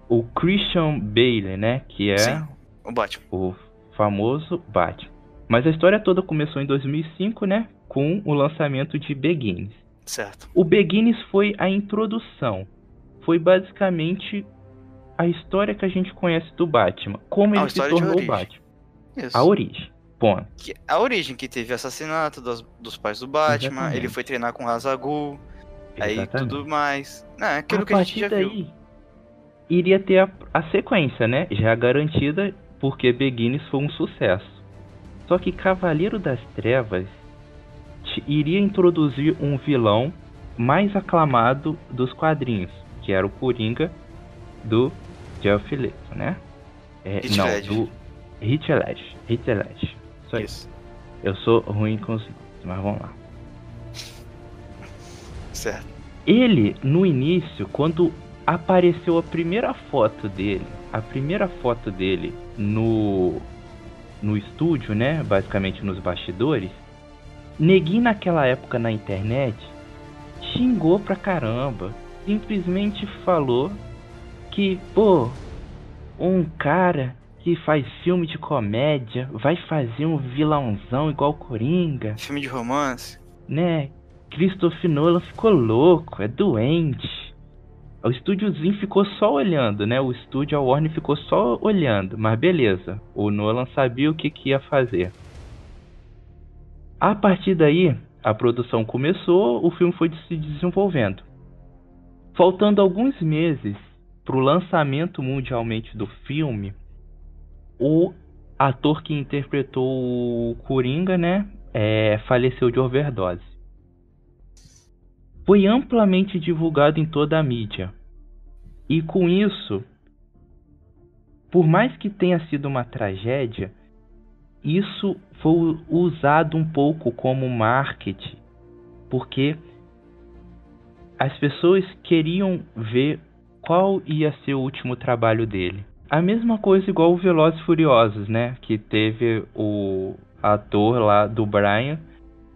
o Christian Bale, né? Que é Sim, o Batman. o famoso Batman. Mas a história toda começou em 2005, né? Com o lançamento de Begins. Certo. O Begins foi a introdução. Foi basicamente a história que a gente conhece do Batman. Como Ah, ele se tornou o. Batman. Isso. A origem. Ponto. Que- a origem que teve assassinato dos, dos pais do Batman, Exatamente. ele foi treinar com Razagul, aí tudo mais. Não, é aquilo a que a gente já daí, viu. iria ter a, a sequência, né? Já garantida porque Beginnings foi um sucesso. Só que Cavaleiro das Trevas iria introduzir um vilão mais aclamado dos quadrinhos, que era o Coringa do Jeff Ledger, né? É, não, do Heath Ledger. Heath Ledger. Isso. Isso. Eu sou ruim com os mas vamos lá. Certo. Ele, no início, quando apareceu a primeira foto dele, a primeira foto dele no no estúdio, né, basicamente nos bastidores, neguinho naquela época na internet xingou pra caramba, simplesmente falou que, pô, um cara que faz filme de comédia vai fazer um vilãozão igual Coringa Filme de romance. né? Christopher Nolan ficou louco, é doente. O estúdiozinho ficou só olhando, né? O estúdio, a Warner ficou só olhando, mas beleza. O Nolan sabia o que, que ia fazer. A partir daí, a produção começou, o filme foi se desenvolvendo. Faltando alguns meses para o lançamento mundialmente do filme, o ator que interpretou o Coringa, né, é, faleceu de overdose. Foi amplamente divulgado em toda a mídia. E com isso, por mais que tenha sido uma tragédia, isso foi usado um pouco como marketing, porque as pessoas queriam ver qual ia ser o último trabalho dele. A mesma coisa igual o Velozes Furiosos, né? Que teve o ator lá do Brian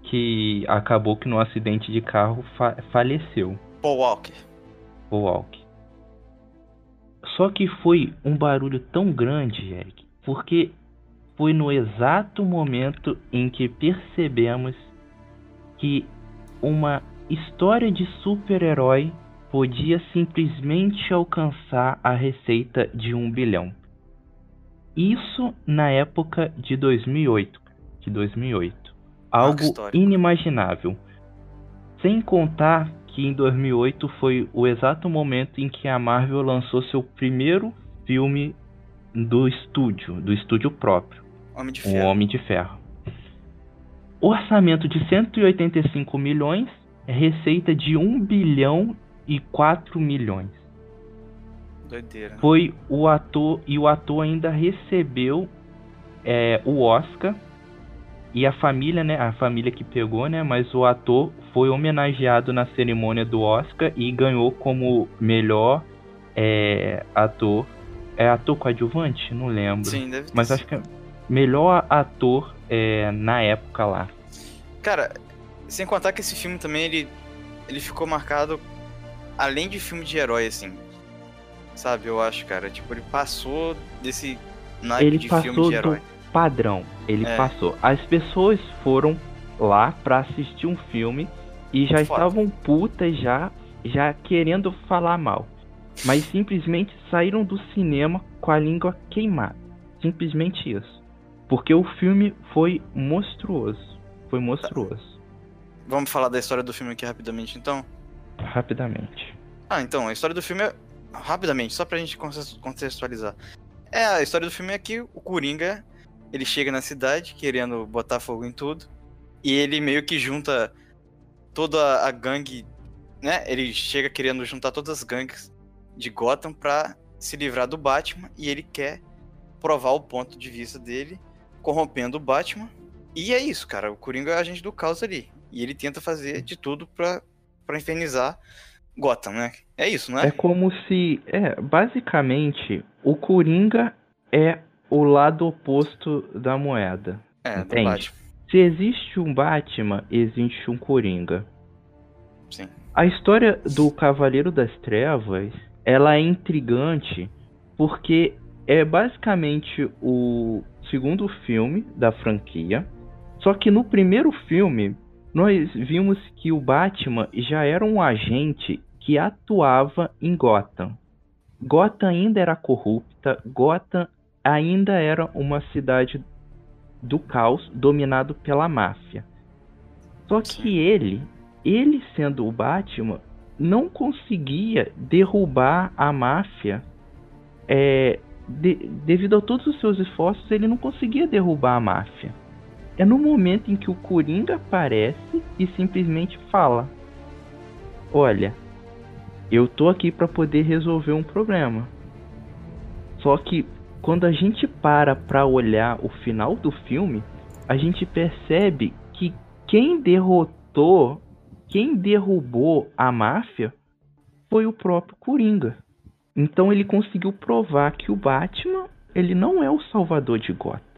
que acabou que num acidente de carro fa faleceu, Paul Walker. o Walk. Só que foi um barulho tão grande, Eric, porque foi no exato momento em que percebemos que uma história de super-herói podia simplesmente alcançar a receita de um bilhão. Isso na época de 2008, de 2008. Algo inimaginável. Sem contar que em 2008 foi o exato momento em que a Marvel lançou seu primeiro filme do estúdio, do estúdio próprio. Homem de O Ferro. Homem de Ferro. Orçamento de 185 milhões, receita de 1 bilhão 4 milhões. Doideira. Foi o ator e o ator ainda recebeu é, o Oscar e a família, né, a família que pegou, né, mas o ator foi homenageado na cerimônia do Oscar e ganhou como melhor é, ator, é ator coadjuvante, não lembro. Sim, deve Mas acho que é melhor ator é, na época lá. Cara, sem contar que esse filme também, ele, ele ficou marcado além de filme de herói, assim. Sabe, eu acho, cara. Tipo, ele passou desse naipe Ele de filme passou de do herói. padrão. Ele É. passou. As pessoas foram lá pra assistir um filme e já Foda. estavam putas já, já querendo falar mal. Mas <laughs> simplesmente saíram do cinema com a língua queimada. Simplesmente isso. Porque o filme foi monstruoso. Foi monstruoso. Vamos falar da história do filme aqui rapidamente, então? Rapidamente. Ah, então, a história do filme é. Rapidamente, só pra gente contextualizar. É, a história do filme é que o Coringa, ele chega na cidade querendo botar fogo em tudo. E ele meio que junta toda a gangue, né? Ele chega querendo juntar todas as gangues de Gotham pra se livrar do Batman. E ele quer provar o ponto de vista dele, corrompendo o Batman. E é isso, cara. O Coringa é agente do caos ali. E ele tenta fazer de tudo pra, pra infernizar Gotham, né? É isso, não é? É como se. É, basicamente, o Coringa é o lado oposto da moeda. É, do Entende? Batman. Se existe um Batman, existe um Coringa. Sim. A história do Cavaleiro das Trevas, ela é intrigante porque é basicamente o segundo filme da franquia. Só que no primeiro filme, nós vimos que o Batman já era um agente que atuava em Gotham. Gotham ainda era corrupta, Gotham ainda era uma cidade do caos dominado pela máfia. Só que ele, ele sendo o Batman, não conseguia derrubar a máfia é, de, devido a todos os seus esforços, ele não conseguia derrubar a máfia. É no momento em que o Coringa aparece e simplesmente fala: Olha, eu tô aqui para poder resolver um problema. Só que quando a gente para para olhar o final do filme, a gente percebe que quem derrotou, quem derrubou a máfia foi o próprio Coringa. Então ele conseguiu provar que o Batman, ele não é o salvador de Gotham.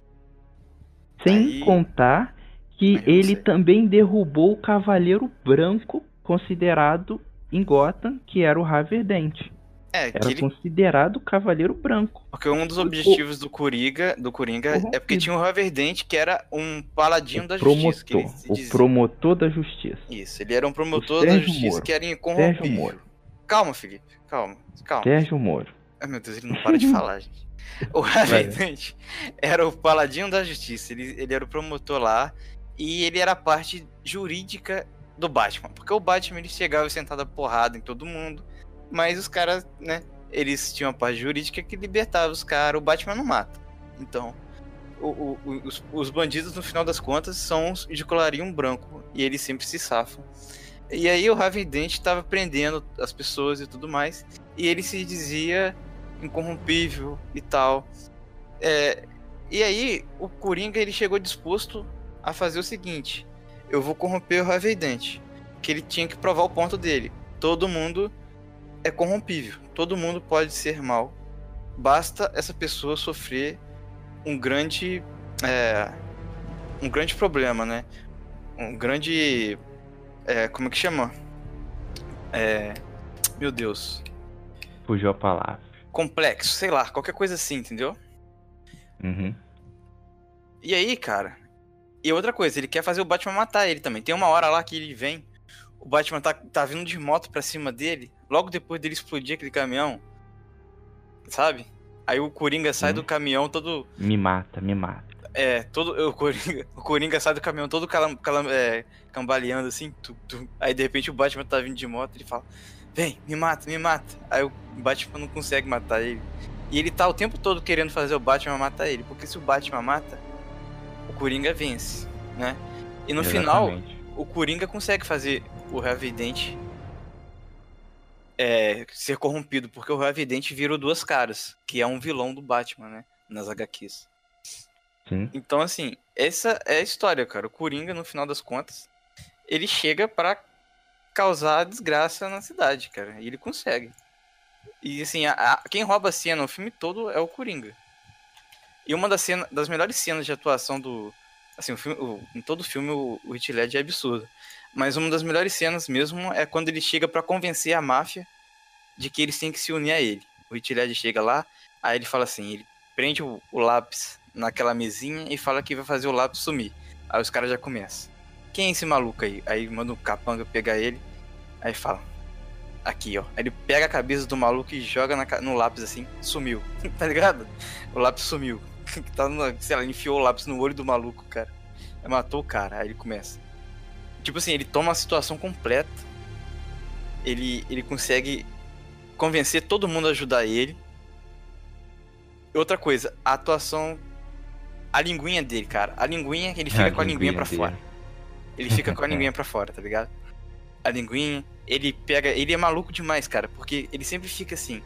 Sem Aí- contar que ele sei. também derrubou o Cavaleiro Branco, considerado em Gotham, que era o Harvey Dent. É, que Era ele, considerado o Cavaleiro Branco. porque um dos objetivos do Coringa, do Coringa é porque tinha o Harvey Dent, que era um paladino o da justiça. Promotor. se O promotor da justiça. Isso, ele era um promotor O da justiça Moro. que era. Moro. Calma, Felipe, calma, calma. Sérgio Moro. Ai meu Deus, ele não para de <laughs> falar, gente. O Dent era o paladino da justiça, ele, ele era o promotor lá e ele era a parte jurídica do Batman. Porque o Batman ele chegava e sentava porrada em todo mundo, mas os caras, né, eles tinham a parte jurídica que libertava os caras, o Batman não mata. Então, o- o- os, os bandidos, no final das contas, são os de colarinho branco e eles sempre se safam. E aí o Harvey Dent estava prendendo as pessoas e tudo mais, e ele se dizia incorrompível e tal. É, e aí, o Coringa ele chegou disposto a fazer o seguinte: eu vou corromper o Harvey Dent. Que ele tinha que provar o ponto dele. Todo mundo é corrompível. Todo mundo pode ser mal. Basta essa pessoa sofrer um grande. é, um grande problema, né? Um grande. É, como é que chama? É, meu Deus Fugiu a palavra. complexo, sei lá, qualquer coisa assim, entendeu? Uhum. E aí, cara. E outra coisa, ele quer fazer o Batman matar ele também. Tem uma hora lá que ele vem, o Batman tá, tá vindo de moto pra cima dele, logo depois dele explodir aquele caminhão. Sabe? Aí o Coringa sai Hum. do caminhão todo. Me mata, me mata. É, todo. O Coringa, <laughs> o Coringa sai do caminhão todo calam, calam- é, cambaleando assim. tu, tu. Aí de repente o Batman tá vindo de moto ele fala: Vem, me mata, me mata. Aí o Batman não consegue matar ele. E ele tá o tempo todo querendo fazer o Batman matar ele. Porque se o Batman mata, o Coringa vence, né? E no final, Exatamente. o Coringa consegue fazer o Harvey Dent é, ser corrompido, porque o Harvey Dent vira o Duas Caras, que é um vilão do Batman, né? Nas HQs. Sim. Então, assim, essa é a história, cara. O Coringa, no final das contas, ele chega pra causar desgraça na cidade, cara. E ele consegue. E, assim, a- a- quem rouba a cena o filme todo é o Coringa. E uma das, cena, das melhores cenas de atuação do. Assim, o filme, o- em todo filme o, o Heath Ledger é absurdo. Mas uma das melhores cenas mesmo é quando ele chega pra convencer a máfia de que eles têm que se unir a ele. O Heath Ledger chega lá, aí ele fala assim, ele prende o, o lápis naquela mesinha e fala que vai fazer o lápis sumir. Aí os caras já começam. Quem é esse maluco aí? Aí manda o capanga pegar ele, aí fala. Aqui, ó. Aí ele pega a cabeça do maluco e joga na no lápis assim, sumiu. <laughs> tá ligado? O lápis sumiu. <laughs> tá no, sei lá, enfiou o lápis no olho do maluco, cara. Aí matou o cara, aí ele começa. Tipo assim, ele toma a situação completa. Ele, ele consegue convencer todo mundo a ajudar ele. Outra coisa, a atuação. A linguinha dele, cara. A linguinha, ele fica com a linguinha pra dele. fora. Ele fica com a <laughs> linguinha pra fora, tá ligado? A linguinha, ele pega. Ele é maluco demais, cara, porque ele sempre fica assim.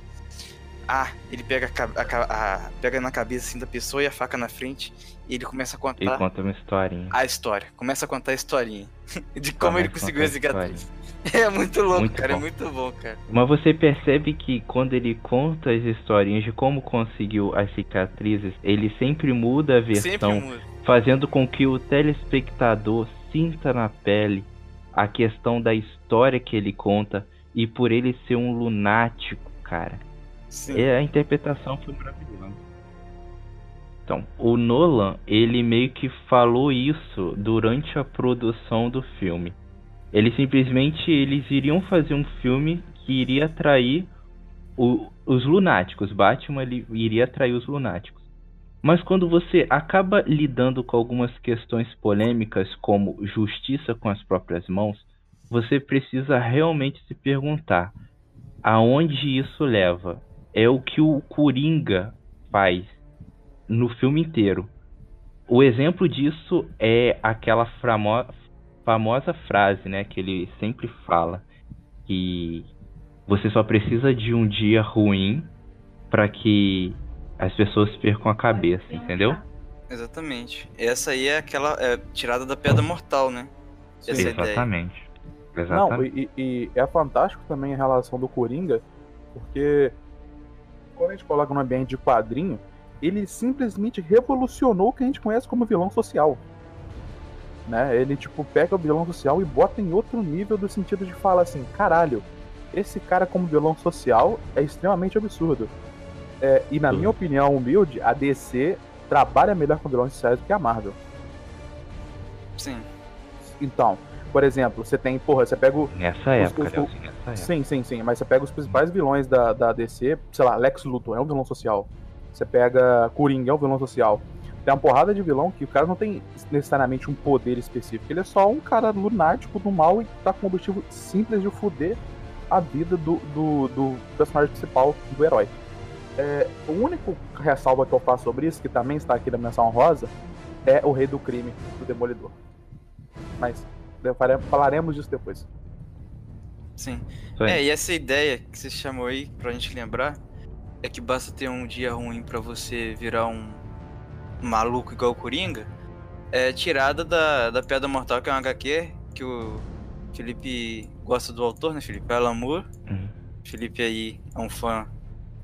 Ah, ele pega, a a a- pega na cabeça assim da pessoa e a faca na frente. E ele começa a contar conta uma historinha. a história. Começa a contar a historinha. <laughs> De como ele a conseguiu a história. <laughs> É muito louco, Muito cara. bom. É muito bom, cara. Mas você percebe que quando ele conta as historinhas de como conseguiu as cicatrizes, ele sempre muda a versão, muda. fazendo com que o telespectador sinta na pele a questão da história que ele conta e por ele ser um lunático, cara. Sim. E a interpretação foi maravilhosa. Então, o Nolan, ele meio que falou isso durante a produção do filme. Ele simplesmente eles iriam fazer um filme que iria atrair o- os lunáticos. Batman iria atrair os lunáticos. Mas quando você acaba lidando com algumas questões polêmicas como justiça com as próprias mãos, você precisa realmente se perguntar aonde isso leva é o que o Coringa faz no filme inteiro. O exemplo disso é aquela famosa frase, né, que ele sempre fala, que você só precisa de um dia ruim para que as pessoas percam a cabeça, entendeu? Exatamente. Essa aí é aquela é, tirada da pedra mortal, né? Essa é a ideia. Exatamente. Não, Exatamente. e, e- e é fantástico também a relação do Coringa, porque quando a gente coloca no ambiente de quadrinho, ele simplesmente revolucionou o que a gente conhece como vilão social. Né? Ele, tipo, pega o vilão social e bota em outro nível do sentido de falar assim, caralho, esse cara como vilão social é extremamente absurdo. É, e na minha opinião humilde, a DC trabalha melhor com vilões sociais do que a Marvel. Sim. Então, por exemplo, você tem, porra, você pega o, Nessa os- época, os- Leozinho, nessa época. Sim, sim, sim. Mas você pega os principais vilões da, da DC, sei lá, Lex Luthor é um vilão social. Você pega Coringa, é um vilão social. Tem uma porrada de vilão que o cara não tem necessariamente um poder específico. Ele é só um cara lunático do mal e tá com o objetivo simples de foder a vida do, do, do personagem principal, do herói. É, o único ressalva que eu faço sobre isso, que também está aqui na menção rosa, é o Rei do Crime, do Demolidor. Mas falaremos disso depois. Sim. É, e essa ideia que você chamou aí, pra gente lembrar, é que basta ter um dia ruim pra você virar um maluco igual o Coringa, é tirada da, da Pedra Mortal, que é um HQ, que o Felipe gosta do autor, né, Felipe? Alan Moore. Uhum. Felipe aí é um fã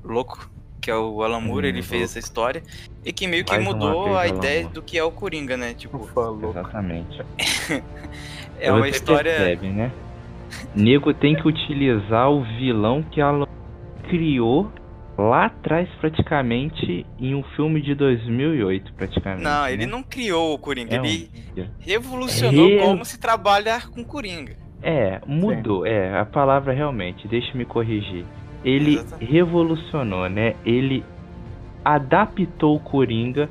louco, que é o Alan Moore, Hum, ele fez louco. essa história, e que meio que Mais mudou a Alan ideia Moore. do que é o Coringa, né? Tipo, fã louco. Exatamente. <laughs> é uma Você história... Percebe, né? Nego tem que utilizar o vilão que ela criou lá atrás, praticamente, em um filme de 2008, praticamente. Não, ele né? não criou o Coringa, É um- ele revolucionou Re- como se trabalha com Coringa. É, mudou, é, a palavra realmente, deixa eu me corrigir. Ele Exatamente. revolucionou, né? Ele adaptou o Coringa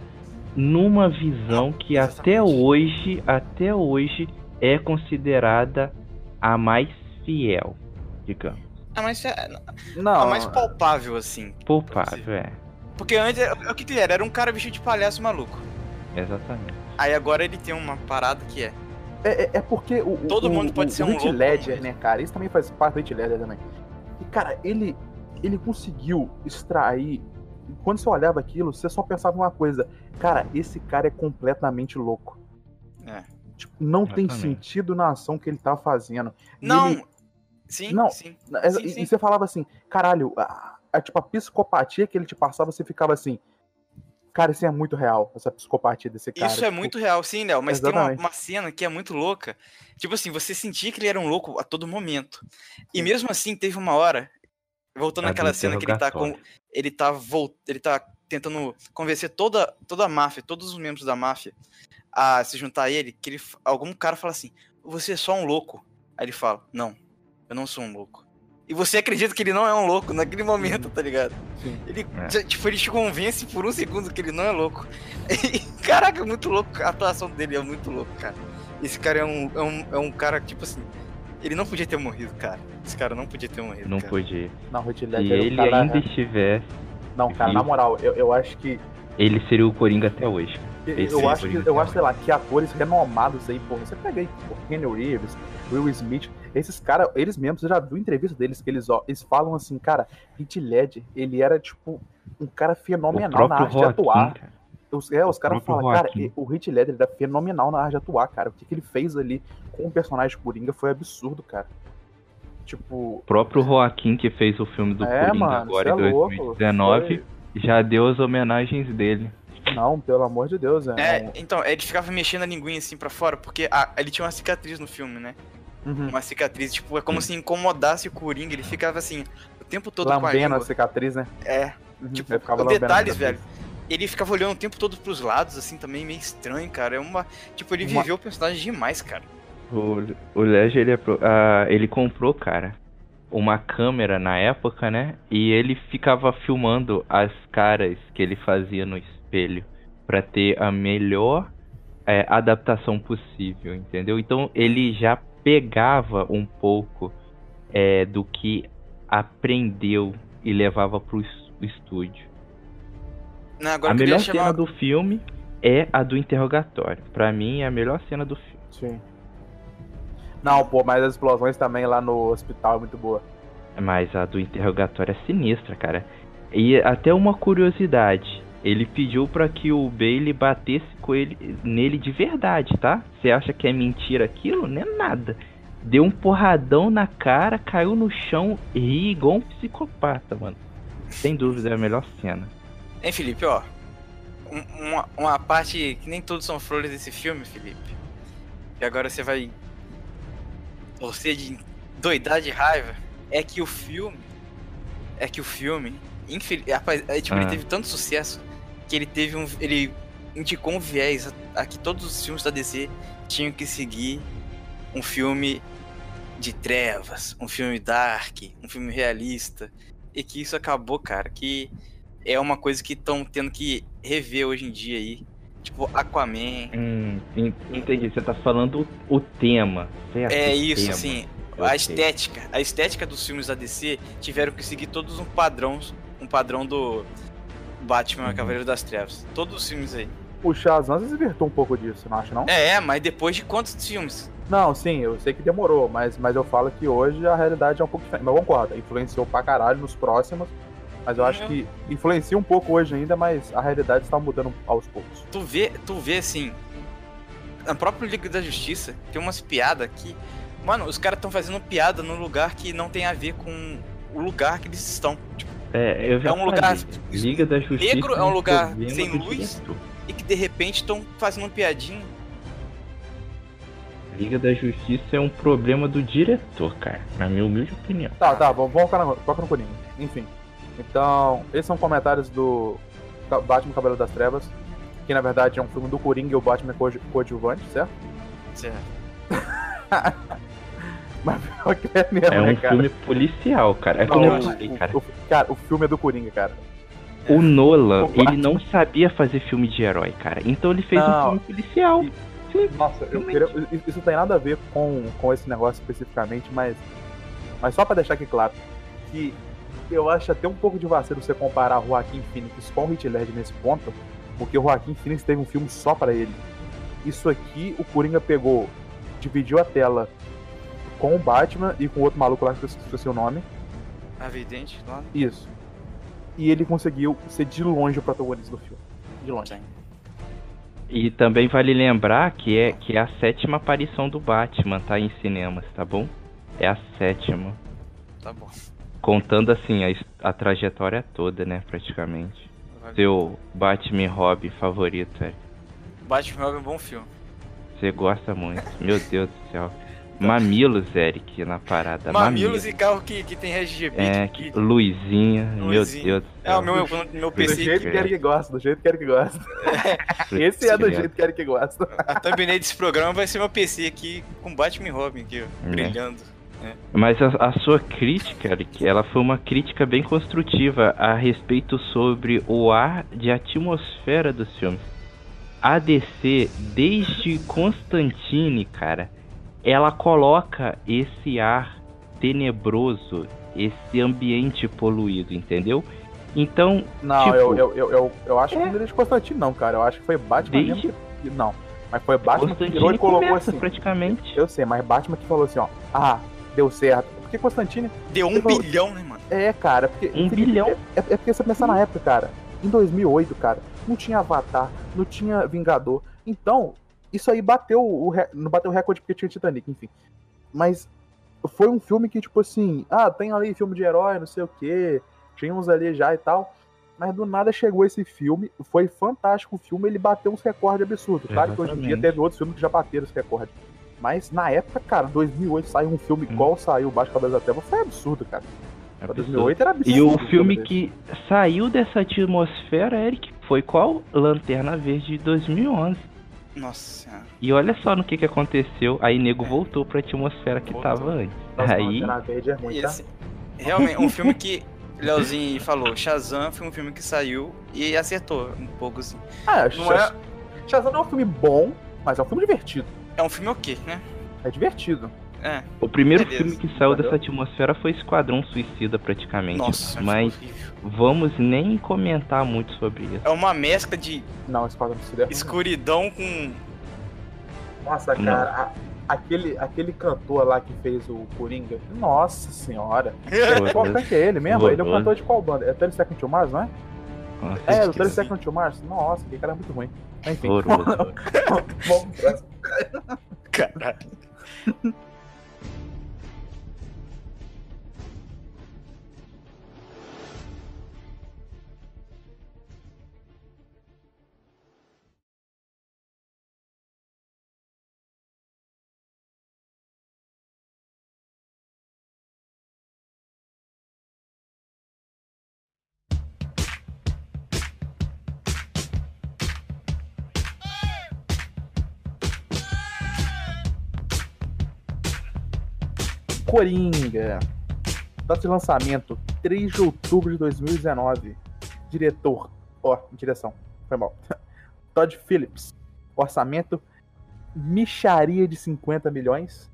numa visão que até Exatamente. hoje, até hoje é considerada a mais fiel, digamos. Ah, mas é Não, a mais palpável, assim. Poupável, é. Porque antes, o que que ele era? Era um cara vestido de palhaço maluco. Exatamente. Aí agora ele tem uma parada que é. é, é- é porque o, Todo o- mundo pode o, ser o um Heath louco, Ledger, né, cara? Isso também faz parte do Heath Ledger também. E, cara, ele, ele conseguiu extrair. Quando você olhava aquilo, você só pensava uma coisa. Cara, esse cara é completamente louco. É. Tipo, não tem Exatamente. sentido na ação que ele tá fazendo. Não! ele- Sim, Não. sim. É, Sim, e, sim. e você falava assim, caralho, a, a- tipo, a psicopatia que ele te passava, você ficava assim. Cara, isso é muito real, essa psicopatia desse cara. Isso é tipo, muito real, sim, Léo. Mas tem uma, Exatamente. uma cena que é muito louca. Tipo assim, você sentia que ele era um louco a todo momento. E mesmo assim, teve uma hora. Voltando A do àquela cena que ele tá com. Ele tá, vol... ele tá tentando convencer toda, toda a máfia, todos os membros da máfia a se juntar a ele, que ele, algum cara fala assim, você é só um louco. Aí ele fala, não, eu não sou um louco. E você acredita que ele não é um louco naquele momento, tá ligado? Sim. Ele, É. tipo, ele te convence por um segundo que ele não é louco. <laughs> E, caraca, é muito louco. A atuação dele é muito louco, cara. Esse cara é um, é um, é um cara, tipo assim, ele não podia ter morrido, cara. Esse cara não podia ter morrido, Não cara. podia. Ledger, o ele cara- ainda estivesse, Não, cara, na moral, eu, eu acho que ele seria o Coringa até hoje. Eu, Esse eu acho que, eu acho, sei lá, que atores renomados aí, porra. Você pega aí, porra, Kenny Reeves, Will Smith, esses caras, eles mesmos, você já viu entrevista deles que eles, ó, eles falam assim, cara, Heath Ledger, ele era, tipo, um cara fenomenal na arte de atuar. Cara. Os, é, os caras falam, cara, o Heath Ledger ele era fenomenal na arte de atuar, cara. O que, que ele fez ali com o personagem Coringa foi absurdo, cara. Tipo, O próprio Joaquim que fez o filme do é, Coringa mano, agora cê em é louco. 2019 já deu as homenagens dele. Foi- Não, pelo amor de Deus, é. É, então, ele ficava mexendo a linguinha assim pra fora, porque a- ele tinha uma cicatriz no filme, né? Uhum. Uma cicatriz, tipo, é como se incomodasse o Coringa, ele ficava assim, o tempo todo com a Lambendo a língua. cicatriz, né? É, Uhum. tipo, Ele ficava lambendo a detalhes, velho. Ele ficava olhando o tempo todo pros lados, assim, também meio estranho, cara. É uma. Tipo, ele Uma- viveu o personagem demais, cara. O, o Ledger, ele, é pro- ah, ele comprou, cara, uma câmera na época, né? E ele ficava filmando as caras que ele fazia no espelho pra ter a melhor é, adaptação possível, entendeu? Então ele já pegava um pouco é, do que aprendeu e levava pro, es- estúdio. Não, agora a melhor chamar... cena do filme é a do interrogatório. Pra mim é a melhor cena do filme. Sim. Não, pô, mas as explosões também lá no hospital é muito boa. Mas a do interrogatório é sinistra, cara. E até uma curiosidade. Ele pediu pra que o Bailey batesse com ele, nele de verdade, tá? Você acha que é mentira aquilo? Não é nada. Deu um porradão na cara, caiu no chão, ri igual um psicopata, mano. Sem dúvida é a melhor cena. Hein, Felipe, ó. Um- uma, uma parte que nem todos são flores desse filme, Felipe. E agora você vai torcer de doidar de raiva. É que o filme. É que o filme. Infel... Rapaz, é, tipo, Ah. ele teve tanto sucesso que ele teve um. Ele indicou um viés a, a que todos os filmes da DC tinham que seguir um filme de trevas, um filme dark, um filme realista. E que isso acabou, cara, que é uma coisa que estão tendo que rever hoje em dia aí. Tipo, Aquaman. Hum, en- entendi. Você tá falando o, tema, certo? É isso, tema. assim. Eu A sei. estética. A estética dos filmes da DC tiveram que seguir todos um padrão. Um padrão do Batman. Cavaleiro das Trevas. Todos os filmes aí. O Shazam desvirtou um pouco disso, não acha não? É, mas depois de quantos filmes? Não, sim, eu sei que demorou, mas, mas eu falo que hoje a realidade é um pouco diferente. Mas eu concordo, influenciou pra caralho nos próximos. Mas eu acho Uhum. que influencia um pouco hoje ainda, mas a realidade está mudando aos poucos. Tu vê, tu vê assim. Na própria Liga da Justiça, tem umas piadas que. Mano, os caras estão fazendo piada num lugar que não tem a ver com o lugar que eles estão. Tipo, É, eu já É um lugar. Liga da Justiça negro, é um lugar problema sem luz. e que de repente estão fazendo piadinha. Liga da Justiça é um problema do diretor, cara. Na minha humilde opinião. Tá, tá, vamos vamos focar no, foca no Coringa. Enfim. Então, esses são comentários do Batman Cabelo das Trevas. Que na verdade é um filme do Coringa e o Batman é coadju- coadjuvante, certo? Certo. <laughs> Mas <laughs> pior que é mesmo, É né, um cara? filme policial, cara. É como eu o- falei, cara. o- cara, o filme é do Coringa, cara. O Nolan, O ele não sabia fazer filme de herói, cara. Então ele fez Não. um filme policial. E- Sim. Nossa, queria, isso não tem nada a ver com, com esse negócio especificamente, mas, mas só pra deixar aqui claro, que eu acho até um pouco de vacilo você comparar o Joaquim Phoenix com o Heath Ledger nesse ponto, porque o Joaquim Phoenix teve um filme só pra ele. Isso aqui, o Coringa pegou, dividiu a tela com o Batman e com o outro maluco lá que eu esqueci o nome. Evidente, lá. Isso. E ele conseguiu ser de longe o protagonista do filme. De longe. Sim. E também vale lembrar que é, que é a sétima aparição do Batman, tá? Em cinemas, tá bom? É a sétima. Tá bom. Contando assim a, a trajetória toda, né? Praticamente. Vai. Seu Batman Robin favorito, é. Batman Robin é um bom filme. Você gosta muito. Meu Deus do céu. Mamilos, Eric, na parada. Mamilos e carro que, que tem RGB. É, que, que luzinha. Meu. Deus é o meu, meu, meu Do PC jeito que ele que gosta, do jeito que ele que gosta. Esse é do jeito que ele que gosta. A thumbnail desse programa vai ser meu PC aqui com Batman e Robin aqui, ó, É. brilhando. Mas a, a sua crítica, Eric, ela foi uma crítica bem construtiva a respeito sobre o ar de atmosfera dos filmes. A DC, desde Constantine, cara, ela coloca esse ar tenebroso, esse ambiente poluído, entendeu? Então, Não, Tipo- eu, eu, eu, eu, eu acho que É. não é desde Constantino, não, cara. Eu acho que foi Batman Desde- mesmo que. Não. Mas foi Batman que virou e colocou começa assim. praticamente. Eu sei, mas Batman que falou assim, ó. Ah, deu certo. Porque Constantine. Deu um falou- bilhão, né, mano? É, cara. Porque, Um bilhão. É, é porque você pensar na época, cara. Em 2008, cara, não tinha Avatar, não tinha Vingador. Então, isso aí bateu o. re- Não bateu o recorde porque tinha Titanic, enfim. Mas foi um filme que, tipo assim, ah, tem ali filme de herói, não sei o quê. Tinha uns ali já e tal. Mas do nada chegou esse filme, foi fantástico o filme, ele bateu uns recordes absurdos. Claro que hoje em dia teve outros filmes que já bateram esse recorde. Mas na época, cara, 2008 saiu um filme Hum. igual saiu Baixo Cabelo da Treva, foi absurdo, cara. Pra Absurdo. 2008 era absurdo. E o filme que saiu dessa atmosfera, Eric, foi qual? Lanterna Verde de 2011. Nossa senhora. E olha só no que que aconteceu. Aí nego voltou pra atmosfera que Voltou. tava antes. Nossa, Aí, Verde é ruim, tá? esse- realmente, um filme que Leozinho falou, Shazam foi um filme que saiu e acertou um pouco assim. Ah, Não Shaz- é, Shazam não é um filme bom, mas é um filme divertido. é um filme ok, né? É divertido. É, O primeiro Beleza. filme que saiu Valeu. dessa atmosfera foi Esquadrão Suicida, praticamente. nossa, mas vamos nem comentar muito sobre isso. É uma mescla de Não, Esquadrão Suicida é escuridão com. Nossa, cara, a- aquele, aquele cantor lá que fez o Coringa, nossa senhora. <laughs> Qual Horroroso. que é ele mesmo? Ele é o cantor de qual banda? É 30 Seconds to Mars, não é? Nossa, É, o Acho que 30 sim. Seconds to Mars? Nossa, aquele cara é muito ruim. Enfim, <laughs> vamos pro próximo. Caralho. Coringa. Data de lançamento, 3 de outubro de 2019. Diretor. Ó, direção. Foi mal. <laughs> Todd Phillips. Orçamento, micharia de 50 milhões.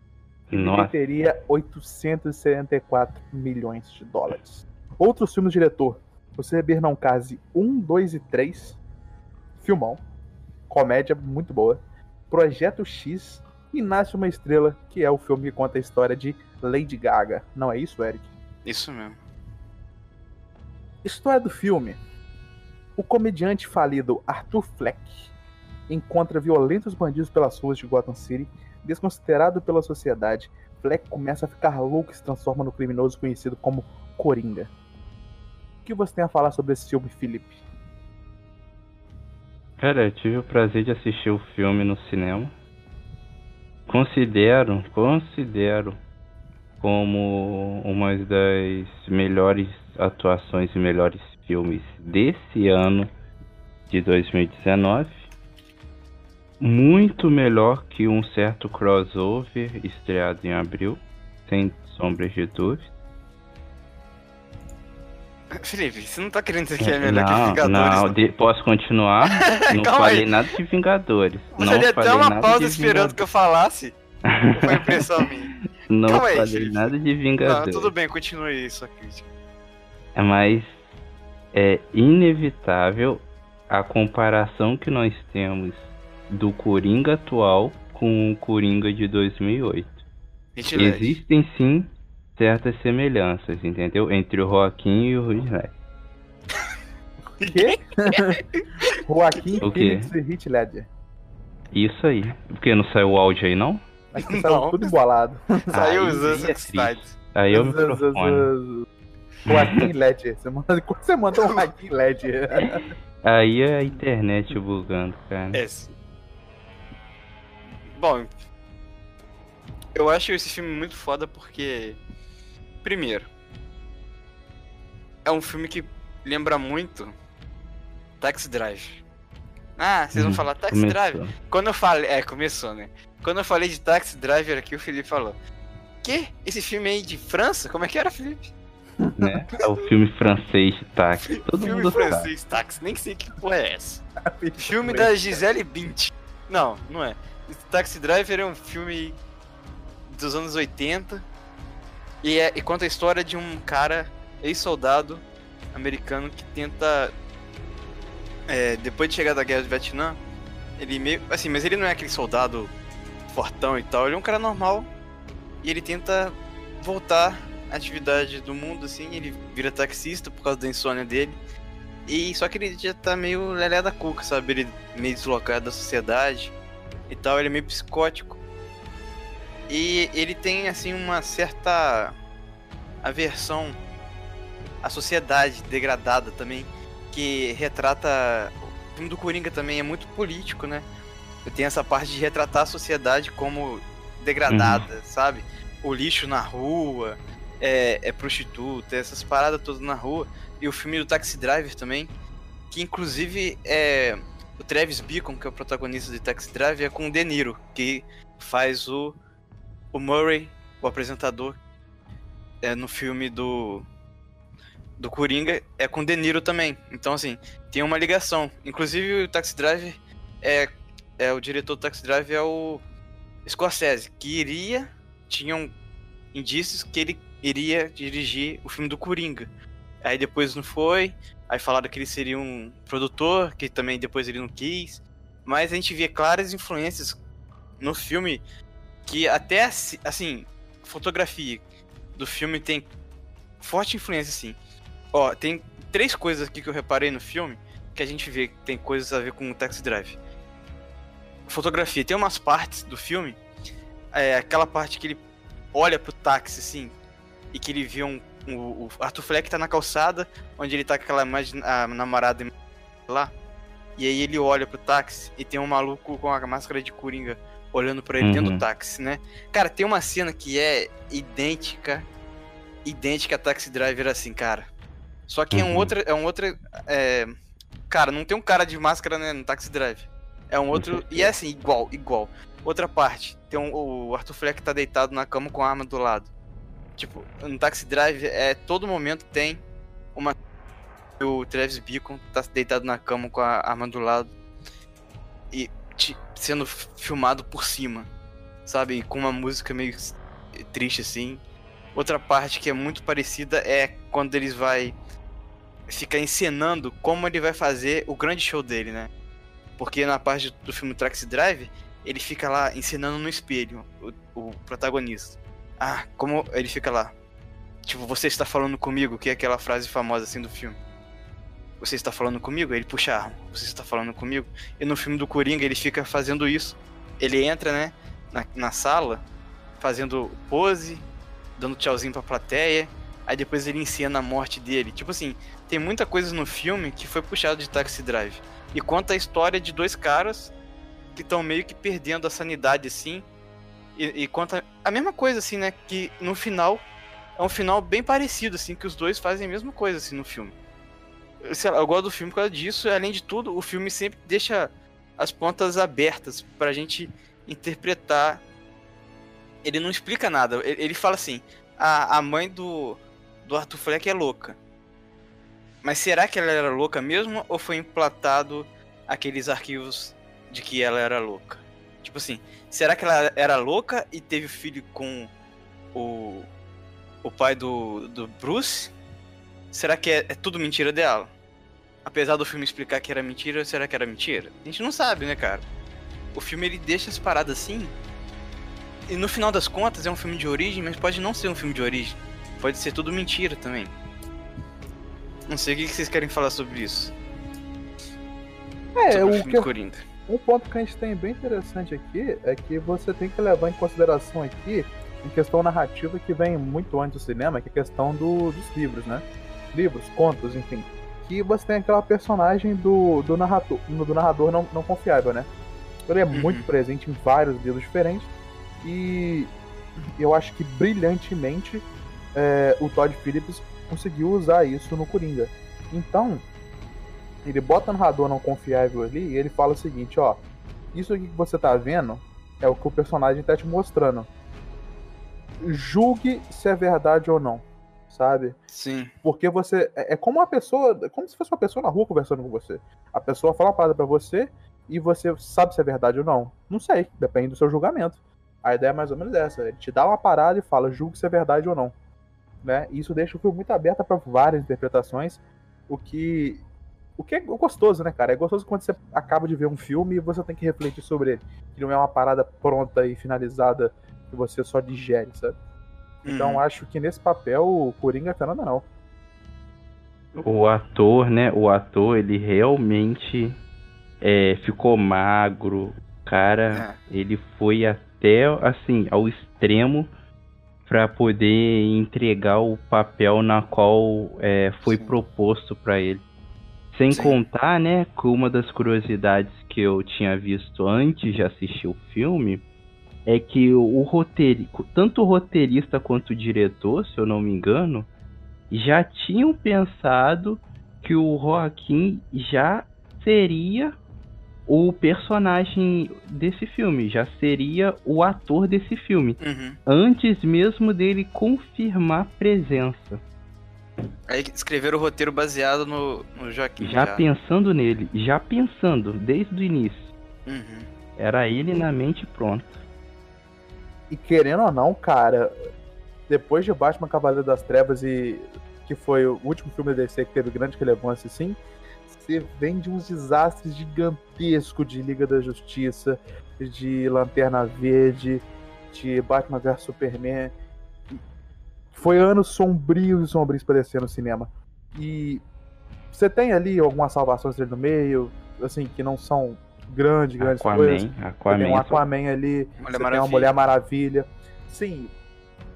E Nossa, bilheteria 874 milhões de dólares. Outros filmes do diretor: Você Beber Não Case 1, 2 e 3. Filmão. Comédia muito boa. Projeto X e Nasce uma Estrela, que é o filme que conta a história de Lady Gaga. Não é isso, Eric? Isso mesmo. História do filme. O comediante falido Arthur Fleck encontra violentos bandidos pelas ruas de Gotham City. Desconsiderado pela sociedade, Fleck começa a ficar louco e se transforma no criminoso conhecido como Coringa. O que você tem a falar sobre esse filme, Felipe? cara, eu tive o prazer de assistir o filme no cinema. Considero, considero como uma das melhores atuações e melhores filmes desse ano de 2019. Muito melhor que um certo crossover estreado em abril, sem sombras de dúvida. Felipe, você não tá querendo dizer que é melhor que não, Vingadores? não, não? de- posso continuar? <laughs> Não falei aí. nada de Vingadores. Você não deu até uma pausa esperando que eu falasse. <laughs> Foi impressão minha? Não Calma aí, falei Felipe. nada de Não, Vingadores. tudo bem, continue aí sua crítica. É, Mas é inevitável a comparação que nós temos do Coringa atual com o Coringa de 2008. Gente, leve. Existem sim certas semelhanças, entendeu? Entre o Joaquim e o Heath Ledger. Quê? <laughs> Joaquim O quê? Phoenix e Heath Ledger. Isso aí. Porque não saiu o áudio aí, não? Mas que Não. saiu tudo embolado. <laughs> Saiu Aí os anos. Aí o microfone. Joaquim Ledger. Você manda, você manda um Joaquim Ledger? Aí é a internet bugando, cara. É. Bom, eu acho esse filme muito foda porque, primeiro, é um filme que lembra muito Taxi Drive. Ah, vocês vão Hum, falar Taxi Começou. Drive? Quando eu falei. É, começou, né? Quando eu falei de Taxi Driver aqui, o Felipe falou. Que? Esse filme aí de França? Como é que era, Felipe? né? É o filme francês de táxi. <laughs> Todo filme mundo sabe. francês, táxi. Nem sei que porra é essa. <laughs> Filme da Gisele Bint. Não, não é. Taxi Driver é um filme dos anos 80 e, é, e conta a história de um cara, ex-soldado americano que tenta, é, depois de chegar da guerra do Vietnã, ele meio, assim, mas ele não é aquele soldado fortão e tal, ele é um cara normal e ele tenta voltar à atividade do mundo, assim, ele vira taxista por causa da insônia dele. E só que ele já tá meio lelé da cuca, sabe? Ele meio deslocado da sociedade e tal, ele é meio psicótico. E ele tem, assim, uma certa aversão à sociedade degradada também, que retrata. O filme do Coringa também é muito político, né? Tem essa parte de retratar a sociedade como degradada, sabe? O lixo na rua, é, é prostituta, essas paradas todas na rua. E o filme do Taxi Driver também, que inclusive é o Travis Beacon, que é o protagonista de Taxi Driver, é com o De Niro, que faz o, o Murray, o apresentador, é, no filme do do Coringa, é com De Niro também. Então, assim, tem uma ligação. Inclusive, o Taxi Driver é, é o diretor do Taxi Driver é o Scorsese, que iria tinham indícios que ele iria dirigir o filme do Coringa. Aí depois não foi, aí falaram que ele seria um produtor, que também depois ele não quis. Mas a gente vê claras influências no filme que até assi- assim, fotografia do filme tem forte influência assim. Ó, tem três coisas aqui que eu reparei no filme que a gente vê que tem coisas a ver com o Taxi Drive. Fotografia, tem umas partes do filme, é aquela parte que ele olha pro táxi assim e que ele vê um, um- o Arthur Fleck tá na calçada, onde ele tá com aquela imagem, a namorada lá. E aí ele olha pro táxi e tem um maluco com a máscara de coringa olhando pra ele dentro Uhum. do táxi, né? Cara, tem uma cena que é idêntica, idêntica a Taxi Driver assim, cara. Só que é um Uhum. outro, é um outro, é... cara, não tem um cara de máscara né, no Taxi Driver. É um outro <laughs> e é assim igual, igual. Outra parte, tem um, o Arthur Fleck tá deitado na cama com a arma do lado. Tipo, no Taxi Driver é todo momento tem uma o Travis Beacon tá deitado na cama com a arma do lado e sendo filmado por cima, sabe? Com uma música meio triste assim. Outra parte que é muito parecida é quando eles vai ficar encenando como ele vai fazer o grande show dele, né? Porque na parte do filme Taxi Drive, ele fica lá encenando no espelho, o, o protagonista. Ah, como ele fica lá. Tipo, você está falando comigo, que é aquela frase famosa assim do filme. Você está falando comigo? Ele puxa a arma. Você está falando comigo? E no filme do Coringa ele fica fazendo isso. Ele entra, né, na, na sala, fazendo pose, dando tchauzinho pra plateia. Aí depois ele encena a morte dele. Tipo assim, tem muita coisa no filme que foi puxado de Taxi Drive. E conta a história de dois caras que estão meio que perdendo a sanidade, assim. E, e conta a mesma coisa, assim, né? Que no final é um final bem parecido, assim, que os dois fazem a mesma coisa, assim, no filme. Lá, eu gosto do filme por causa disso, e além de tudo, o filme sempre deixa as pontas abertas pra gente interpretar. Ele não explica nada, ele, ele fala assim: a, a mãe do, do Arthur Fleck é louca. Mas será que ela era louca mesmo ou foi implantado aqueles arquivos de que ela era louca? Tipo assim, será que ela era louca e teve filho com o, o pai do, do Bruce? Será que é, é tudo mentira dela? Apesar do filme explicar que era mentira, será que era mentira? A gente não sabe, né, cara? O filme ele deixa as paradas assim. E no final das contas é um filme de origem, mas pode não ser um filme de origem. Pode ser tudo mentira também. Não sei o que vocês querem falar sobre isso. É, sobre o que, Coringa. um ponto que a gente tem bem interessante aqui é que você tem que levar em consideração aqui em questão narrativa que vem muito antes do cinema, que é a questão do- dos livros, né? Livros, contos, enfim. Que você tem aquela personagem do, do narrador, do narrador não, não confiável, né? Ele é muito Uhum. presente em vários livros diferentes e eu acho que brilhantemente é, o Todd Phillips conseguiu usar isso no Coringa. Então, ele bota o narrador não confiável ali e ele fala o seguinte, ó, isso aqui que você tá vendo é o que o personagem tá te mostrando. Julgue se é verdade ou não, sabe? Sim. Porque você. É é como uma pessoa. É como se fosse uma pessoa na rua conversando com você. A pessoa fala uma parada pra você e você sabe se é verdade ou não. Não sei, depende do seu julgamento. A ideia é mais ou menos essa. Ele te dá uma parada e fala, julgue se é verdade ou não. Né? E isso deixa o filme muito aberto para várias interpretações. O que. O que é gostoso, né, cara? É gostoso quando você acaba de ver um filme e você tem que refletir sobre ele. Que não é uma parada pronta e finalizada que você só digere, sabe? Então Uhum. acho que nesse papel o Coringa é fenomenal. O ator, né? O ator, ele realmente é, ficou magro. O Cara, É. ele foi até, assim, ao extremo pra poder entregar o papel na qual é, foi Sim. proposto pra ele. Sem Sim. contar, né, que uma das curiosidades que eu tinha visto antes de assistir o filme é que o roteiro, tanto o roteirista quanto o diretor, se eu não me engano, já tinham pensado que o Joaquim já seria o personagem desse filme, já seria o ator desse filme, Uhum. antes mesmo dele confirmar presença. Aí escreveram o roteiro baseado no, no Joaquim. Já pensando nele, já pensando desde o início. Uhum. Era ele na mente pronto. E querendo ou não, cara, depois de Batman Cavaleiro das Trevas e que foi o último filme da DC que teve grande relevância, assim, você vem de uns desastres gigantescos de Liga da Justiça, de Lanterna Verde, de Batman vs Superman. Foi anos sombrios e sombrios pra descer no cinema. E você tem ali algumas salvações ali no meio, assim, que não são grandes, grandes coisas. Aquaman, Aquaman. Tem um Aquaman ali, Mulher você tem uma. Mulher Maravilha. Sim,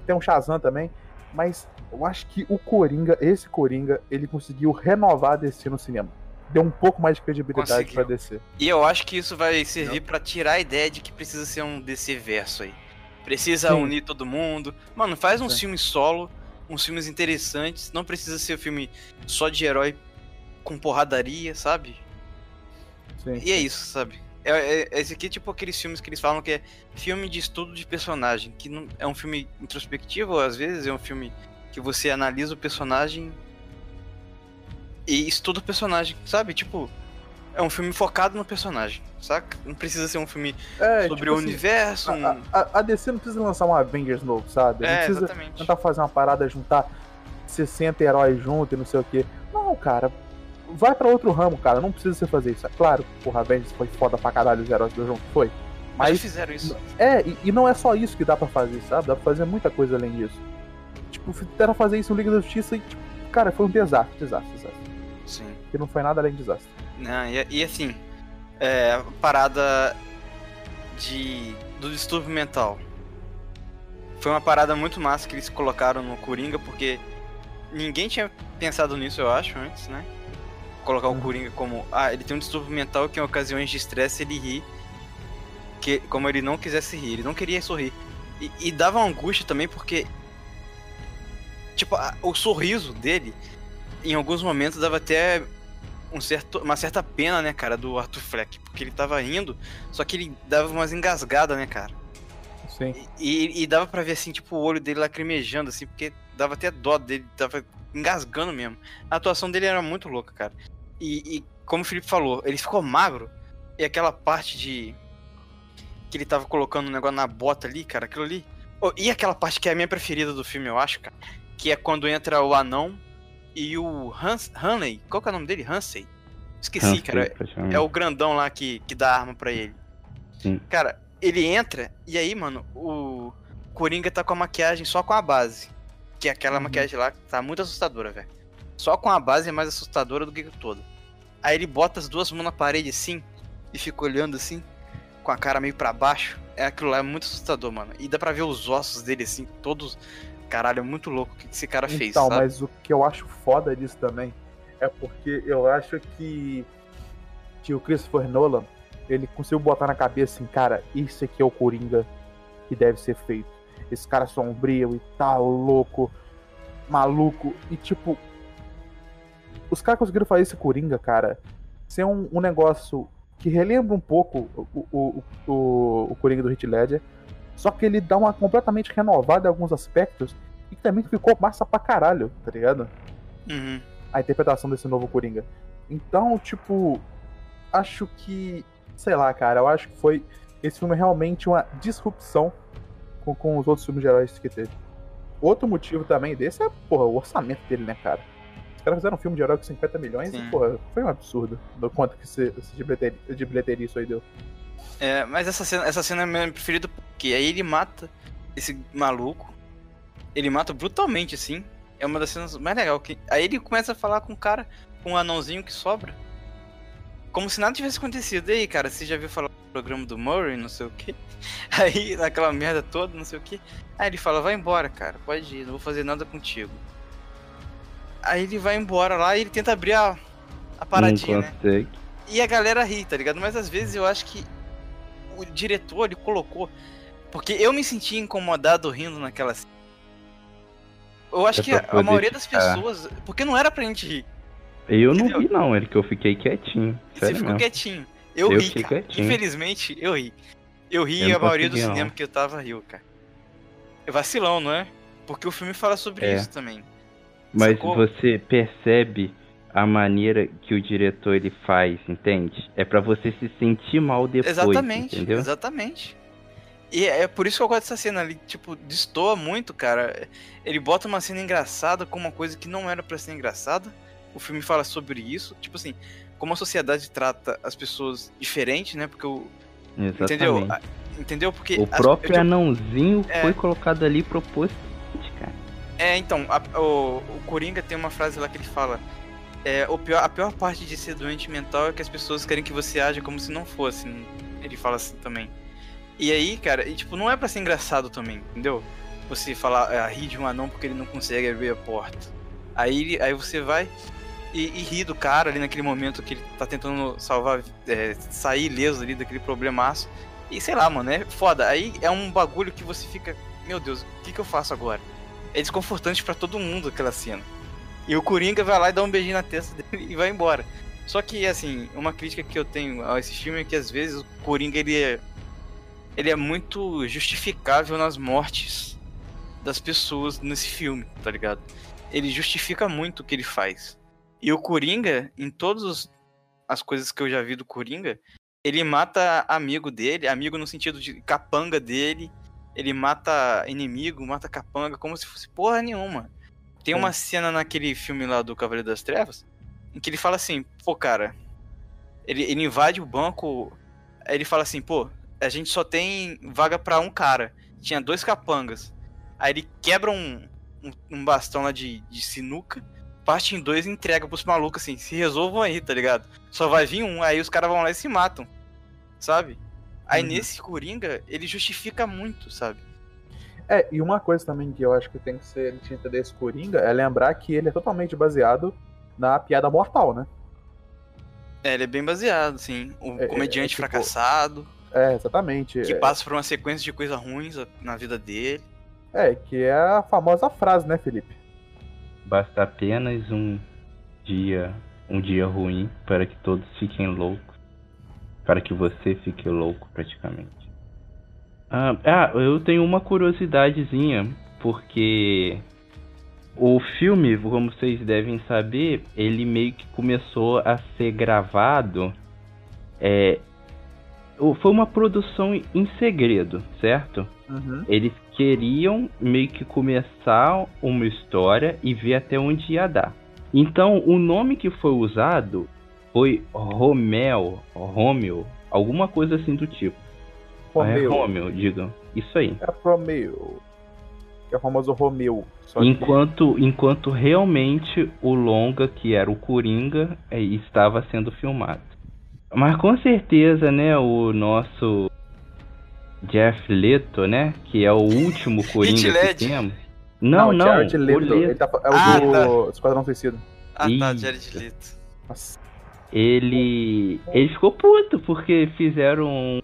tem um Shazam também, mas eu acho que o Coringa, esse Coringa, ele conseguiu renovar a DC no cinema. Deu um pouco mais de credibilidade Conseguiu. pra DC. E eu acho que isso vai servir pra tirar a ideia de que precisa ser um DC verso aí. Precisa Sim. unir todo mundo. Mano, faz uns Sim. filmes solo, uns filmes interessantes. Não precisa ser um filme só de herói com porradaria, sabe? Sim. E é isso, sabe? É, é- esse aqui é tipo aqueles filmes que eles falam que é filme de estudo de personagem. Que não é um filme introspectivo, às vezes é um filme que você analisa o personagem e estuda o personagem, sabe? Tipo, é um filme focado no personagem, saca? Não precisa ser um filme É, sobre tipo o assim, universo. um- A, a- a DC não precisa lançar um Avengers novo, sabe? Não É, precisa exatamente. tentar fazer uma parada, juntar 60 heróis juntos e não sei o quê. Não, cara. Vai pra outro ramo, cara. Não precisa você fazer isso. É claro, porra, Avengers foi foda pra caralho os heróis do jogo. Foi. Mas Mas fizeram isso. É, e, e não é só isso que dá pra fazer, sabe? Dá pra fazer muita coisa além disso. Tipo, tentaram fazer isso no Liga da Justiça e, tipo, cara, foi um desastre, desastre, desastre. Sim. Que não foi nada além de desastre. Né, e, e assim, é, a parada de do distúrbio mental. Foi uma parada muito massa que eles colocaram no Coringa, porque ninguém tinha pensado nisso, eu acho, antes, né? Colocar o. Coringa como. Ah, ele tem um distúrbio mental que em ocasiões de estresse ele ri. Que, como ele não quisesse rir, ele não queria sorrir. E, e dava angústia também, porque. Tipo, a- o sorriso dele, em alguns momentos, dava até um certo, uma certa pena, né, cara, do Arthur Fleck. Porque ele tava rindo, só que ele dava umas engasgadas, né, cara. Sim. E, e dava pra ver, assim, tipo, o olho dele lacrimejando, assim, porque dava até dó dele, tava engasgando mesmo. A atuação dele era muito louca, cara. E, e como o Felipe falou, ele ficou magro, e aquela parte de. que ele tava colocando o negócio na bota ali, cara, aquilo ali. Oh, e aquela parte que é a minha preferida do filme, eu acho, cara, que é quando entra o anão e o Hans, Hanley, qual que é o nome dele? Hansey? Esqueci, cara. É o grandão lá que, que dá arma pra ele. Sim. Cara, ele entra e aí, mano, o Coringa tá com a maquiagem só com a base. Que é aquela Uhum. maquiagem lá que tá muito assustadora, velho. Só com a base é mais assustadora do que o todo. Aí ele bota as duas mãos na parede assim e fica olhando assim, com a cara meio pra baixo. É aquilo lá, é muito assustador, mano. E dá pra ver os ossos dele assim, todos. Caralho, é muito louco o que esse cara fez, Então, mas o que eu acho foda disso também é porque eu acho que, que o Christopher Nolan ele conseguiu botar na cabeça assim, cara, isso aqui é o Coringa que deve ser feito. Esse cara sombrio e tal, louco, maluco. E tipo, os caras conseguiram fazer esse Coringa, cara, ser um, um negócio que relembra um pouco o, o, o, o Coringa do Heath Ledger, só que ele dá uma completamente renovada em alguns aspectos e que também ficou massa pra caralho, tá ligado? Uhum. A interpretação desse novo Coringa. Então, tipo, acho que, sei lá, cara, eu acho que foi. Esse filme é realmente uma disrupção com, com os outros filmes de heróis que teve. Outro motivo também desse é, porra, o orçamento dele, né, cara? Caras fizeram um filme de herói com 50 milhões Sim. e, porra, foi um absurdo. Do quanto que esse, esse de, bilheteria, de bilheteria isso aí deu. É, mas essa cena, essa cena é minha preferida porque aí ele mata esse maluco. Ele mata brutalmente, assim. É uma das cenas mais legais. Que... Aí ele começa a falar com o cara, com um anãozinho que sobra. Como se nada tivesse acontecido. E aí, cara, você já viu falar do programa do Murray, não sei o que? <laughs> Aí, naquela merda toda, não sei o que. Aí ele fala, vai embora, cara, pode ir, não vou fazer nada contigo. Aí ele vai embora lá e ele tenta abrir a, a paradinha, não né? consegue. E a galera ri, tá ligado? Mas às vezes eu acho que o diretor ele colocou. Porque eu me senti incomodado rindo naquela cena. Eu acho É que a, maioria das pessoas. Porque não era pra gente rir. Eu não Entendeu? vi não, ele que eu fiquei quietinho. Você ficou mesmo. quietinho. Eu, Eu ri, cara. quietinho. Infelizmente, eu ri. Eu ri Eu e a não maioria do consegui, não. cinema que eu tava riu, cara. É vacilão, não é? Porque o filme fala sobre É. isso também. Mas Sacou? você percebe a maneira que o diretor ele faz, entende? É pra você se sentir mal depois, exatamente, entendeu? exatamente. E é por isso que eu gosto dessa cena ali, tipo, destoa muito, cara. Ele bota uma cena engraçada com uma coisa que não era pra ser engraçada. O filme fala sobre isso, tipo assim, como a sociedade trata as pessoas diferente, né? Porque o. Exatamente. Entendeu? Entendeu? Porque. O as- próprio eu- anãozinho É. foi colocado ali cara. É, então, a- o, o Coringa tem uma frase lá que ele fala. É, o pior, a pior parte de ser doente mental é que as pessoas querem que você aja como se não fosse. Ele fala assim também. E aí, cara, e, tipo, não é pra ser engraçado também, entendeu? Você falar, é, rir de um anão porque ele não consegue abrir a porta. Aí, aí você vai e, e ri do cara ali naquele momento que ele tá tentando salvar, é, sair ileso ali daquele problemaço. E sei lá, mano, é foda. Aí é um bagulho que você fica, meu Deus, o que, que eu faço agora? É desconfortante pra todo mundo aquela cena. E o Coringa vai lá e dá um beijinho na testa dele <laughs> e vai embora. Só que, assim, uma crítica que eu tenho a esse filme é que às vezes o Coringa ele é, ele é muito justificável nas mortes das pessoas nesse filme, tá ligado? Ele justifica muito o que ele faz. E o Coringa, em todas as coisas que eu já vi do Coringa, ele mata amigo dele, amigo no sentido de capanga dele, ele mata inimigo, mata capanga, como se fosse porra nenhuma. Tem uma cena naquele filme lá do Cavaleiro das Trevas, em que ele fala assim, pô, cara, ele, ele invade o banco, aí ele fala assim, pô, a gente só tem vaga pra um cara, tinha dois capangas. Aí ele quebra um, um, um bastão lá de, de sinuca, parte em dois e entrega pros malucos assim, se resolvam aí, tá ligado? Só vai vir um, aí os caras vão lá e se matam, sabe? Aí Uhum. nesse Coringa, ele justifica muito, sabe? É, e uma coisa também que eu acho que tem que ser a gente entender esse Coringa é lembrar que ele é totalmente baseado na piada mortal, né? É, ele é bem baseado, assim. O É, é, comediante tipo, fracassado, É, exatamente. que É, passa por uma sequência de coisas ruins na vida dele. É, que é a famosa frase, né, Felipe? Basta apenas um dia, um dia ruim para que todos fiquem loucos. Para que você fique louco, praticamente. Ah, ah, eu tenho uma curiosidadezinha, porque o filme, como vocês devem saber, ele meio que começou a ser gravado. É, foi uma produção em segredo, certo? Uhum. Eles queriam meio que começar uma história e ver até onde ia dar. Então, o nome que foi usado foi Romeo, Romeo, alguma coisa assim do tipo. É Romeu. Romeo, digam. Isso aí. É Romeu. Que é o famoso Romeu. Só que- Enquanto, enquanto realmente o longa, que era o Coringa, eh, estava sendo filmado. Mas com certeza, né, o nosso Jeff Leto, né, que é o último <laughs> Coringa que temos. Não, não, Jared o Leto. Leto. Ele tá, é o Ah, do Esquadrão Suicida. Ah, tá, Isso. Jared Leto. Nossa. Ele ele ficou puto porque fizeram um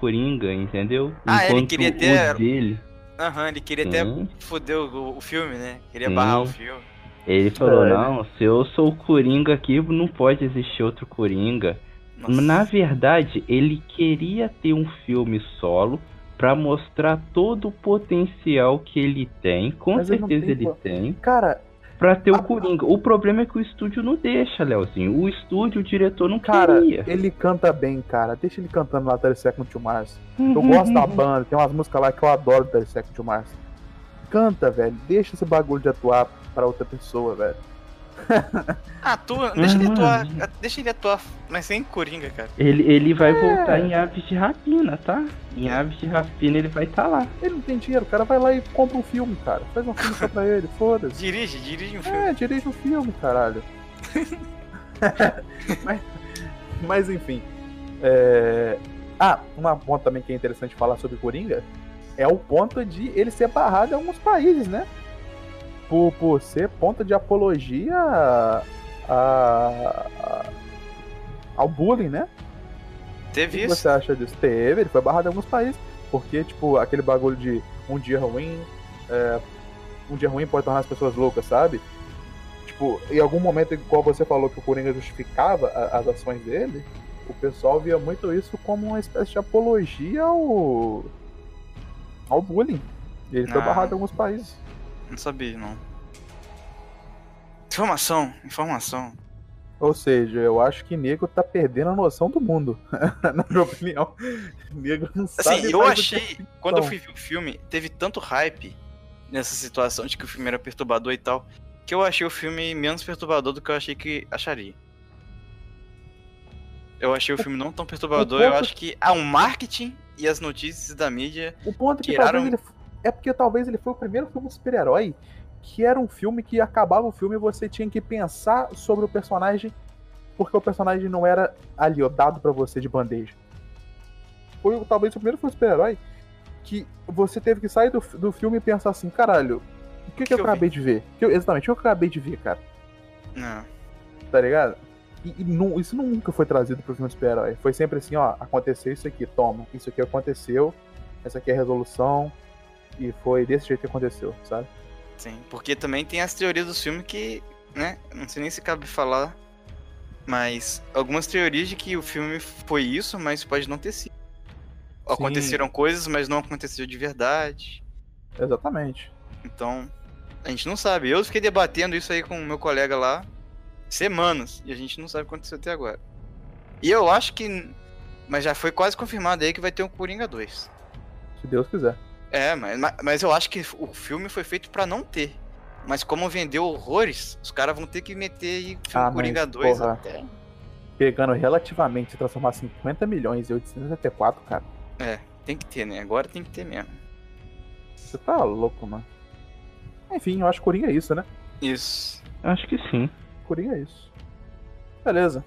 Coringa, entendeu? Ah, ele Enquanto queria ter- o dele, Aham, ele queria até foder o, o filme, né? Queria Sim. barrar o filme. ele falou, É, ele- não, se eu sou o Coringa aqui, não pode existir outro Coringa. Nossa. Na verdade, ele queria ter um filme solo pra mostrar todo o potencial que ele tem, com Mas ele certeza tem ele tem, Cara, pra ter o Coringa. O problema é que o estúdio não deixa, Leozinho. O estúdio, o diretor não cara, queria. ele canta bem, cara. Deixa ele cantando lá 30 Seconds to Mars. Eu gosto da banda, tem umas músicas lá que eu adoro do 30 Seconds to Mars. Canta, velho. Deixa esse bagulho de atuar pra outra pessoa, velho. <laughs> Atua, deixa ele Uhum. atuar, deixa ele atuar, mas sem Coringa, cara. Ele, ele vai É. voltar em Aves de Rapina, tá? Em Aves de Rapina ele vai estar lá. Ele não tem dinheiro, o cara vai lá e compra um filme, cara. Faz um filme só pra ele, <laughs> foda-se. Dirige, dirige um filme. É, dirige um filme, caralho. <laughs> mas, mas, enfim. é, Ah, uma ponto também que é interessante falar sobre Coringa é o ponto de ele ser barrado em alguns países, né? Por, por ser ponto de apologia a, a- ao bullying, né? O Teve que isso. você acha disso? Teve, ele foi barrado em alguns países. Porque, tipo, aquele bagulho de um dia ruim. é, um dia ruim pode tornar as pessoas loucas, sabe? Tipo, em algum momento, igual você falou que o Coringa justificava a- as ações dele, o pessoal via muito isso como uma espécie de apologia ao. ao bullying. E ele foi Ah. barrado em alguns países. Não sabia, não. Informação, informação. Ou seja, eu acho que nego tá perdendo a noção do mundo. <laughs> Na minha opinião. Nego não sabe Assim, eu achei. Quando eu fui ver o filme, teve tanto hype nessa situação de que o filme era perturbador e tal, que eu achei o filme menos perturbador do que eu achei que acharia. Eu achei o filme não tão perturbador, eu ponto- acho que ah, o marketing e as notícias da mídia. O ponto é que Tiraram- ele. É porque talvez ele foi o primeiro filme de super-herói que era um filme que acabava o filme e você tinha que pensar sobre o personagem porque o personagem não era ali, ó, dado pra você de bandeja. Foi o- talvez o primeiro filme super-herói que você teve que sair do, do filme e pensar assim, caralho, o que, que, que eu eu acabei de ver? Que eu- exatamente, o que eu acabei de ver, cara. Não. tá ligado? E, e nu- isso nunca foi trazido pro filme de super-herói. Foi sempre assim, ó, aconteceu isso aqui, toma, isso aqui aconteceu, essa aqui é a resolução, e foi desse jeito que aconteceu, sabe? Sim, porque também tem as teorias do filme que, né, não sei nem se cabe falar, mas algumas teorias de que o filme foi isso, mas pode não ter sido. Aconteceram coisas, mas não aconteceu de verdade. Exatamente. Então, a gente não sabe. Eu fiquei debatendo isso aí com o meu colega lá semanas e a gente não sabe o que aconteceu até agora. E eu acho que. Mas já foi quase confirmado aí que vai ter um Coringa 2. Se Deus quiser. É, mas, ma- mas eu acho que o filme foi feito pra não ter. Mas como vendeu horrores, os caras vão ter que meter aí filme Ah, mas, Coringa 2 porra. até. Pegando relativamente, se transformar 50 milhões em 874, cara. É, tem que ter, né? Agora tem que ter mesmo. Você tá louco, mano. Enfim, eu acho que Coringa é isso, né? Isso. Acho que sim. Coringa é isso. Beleza.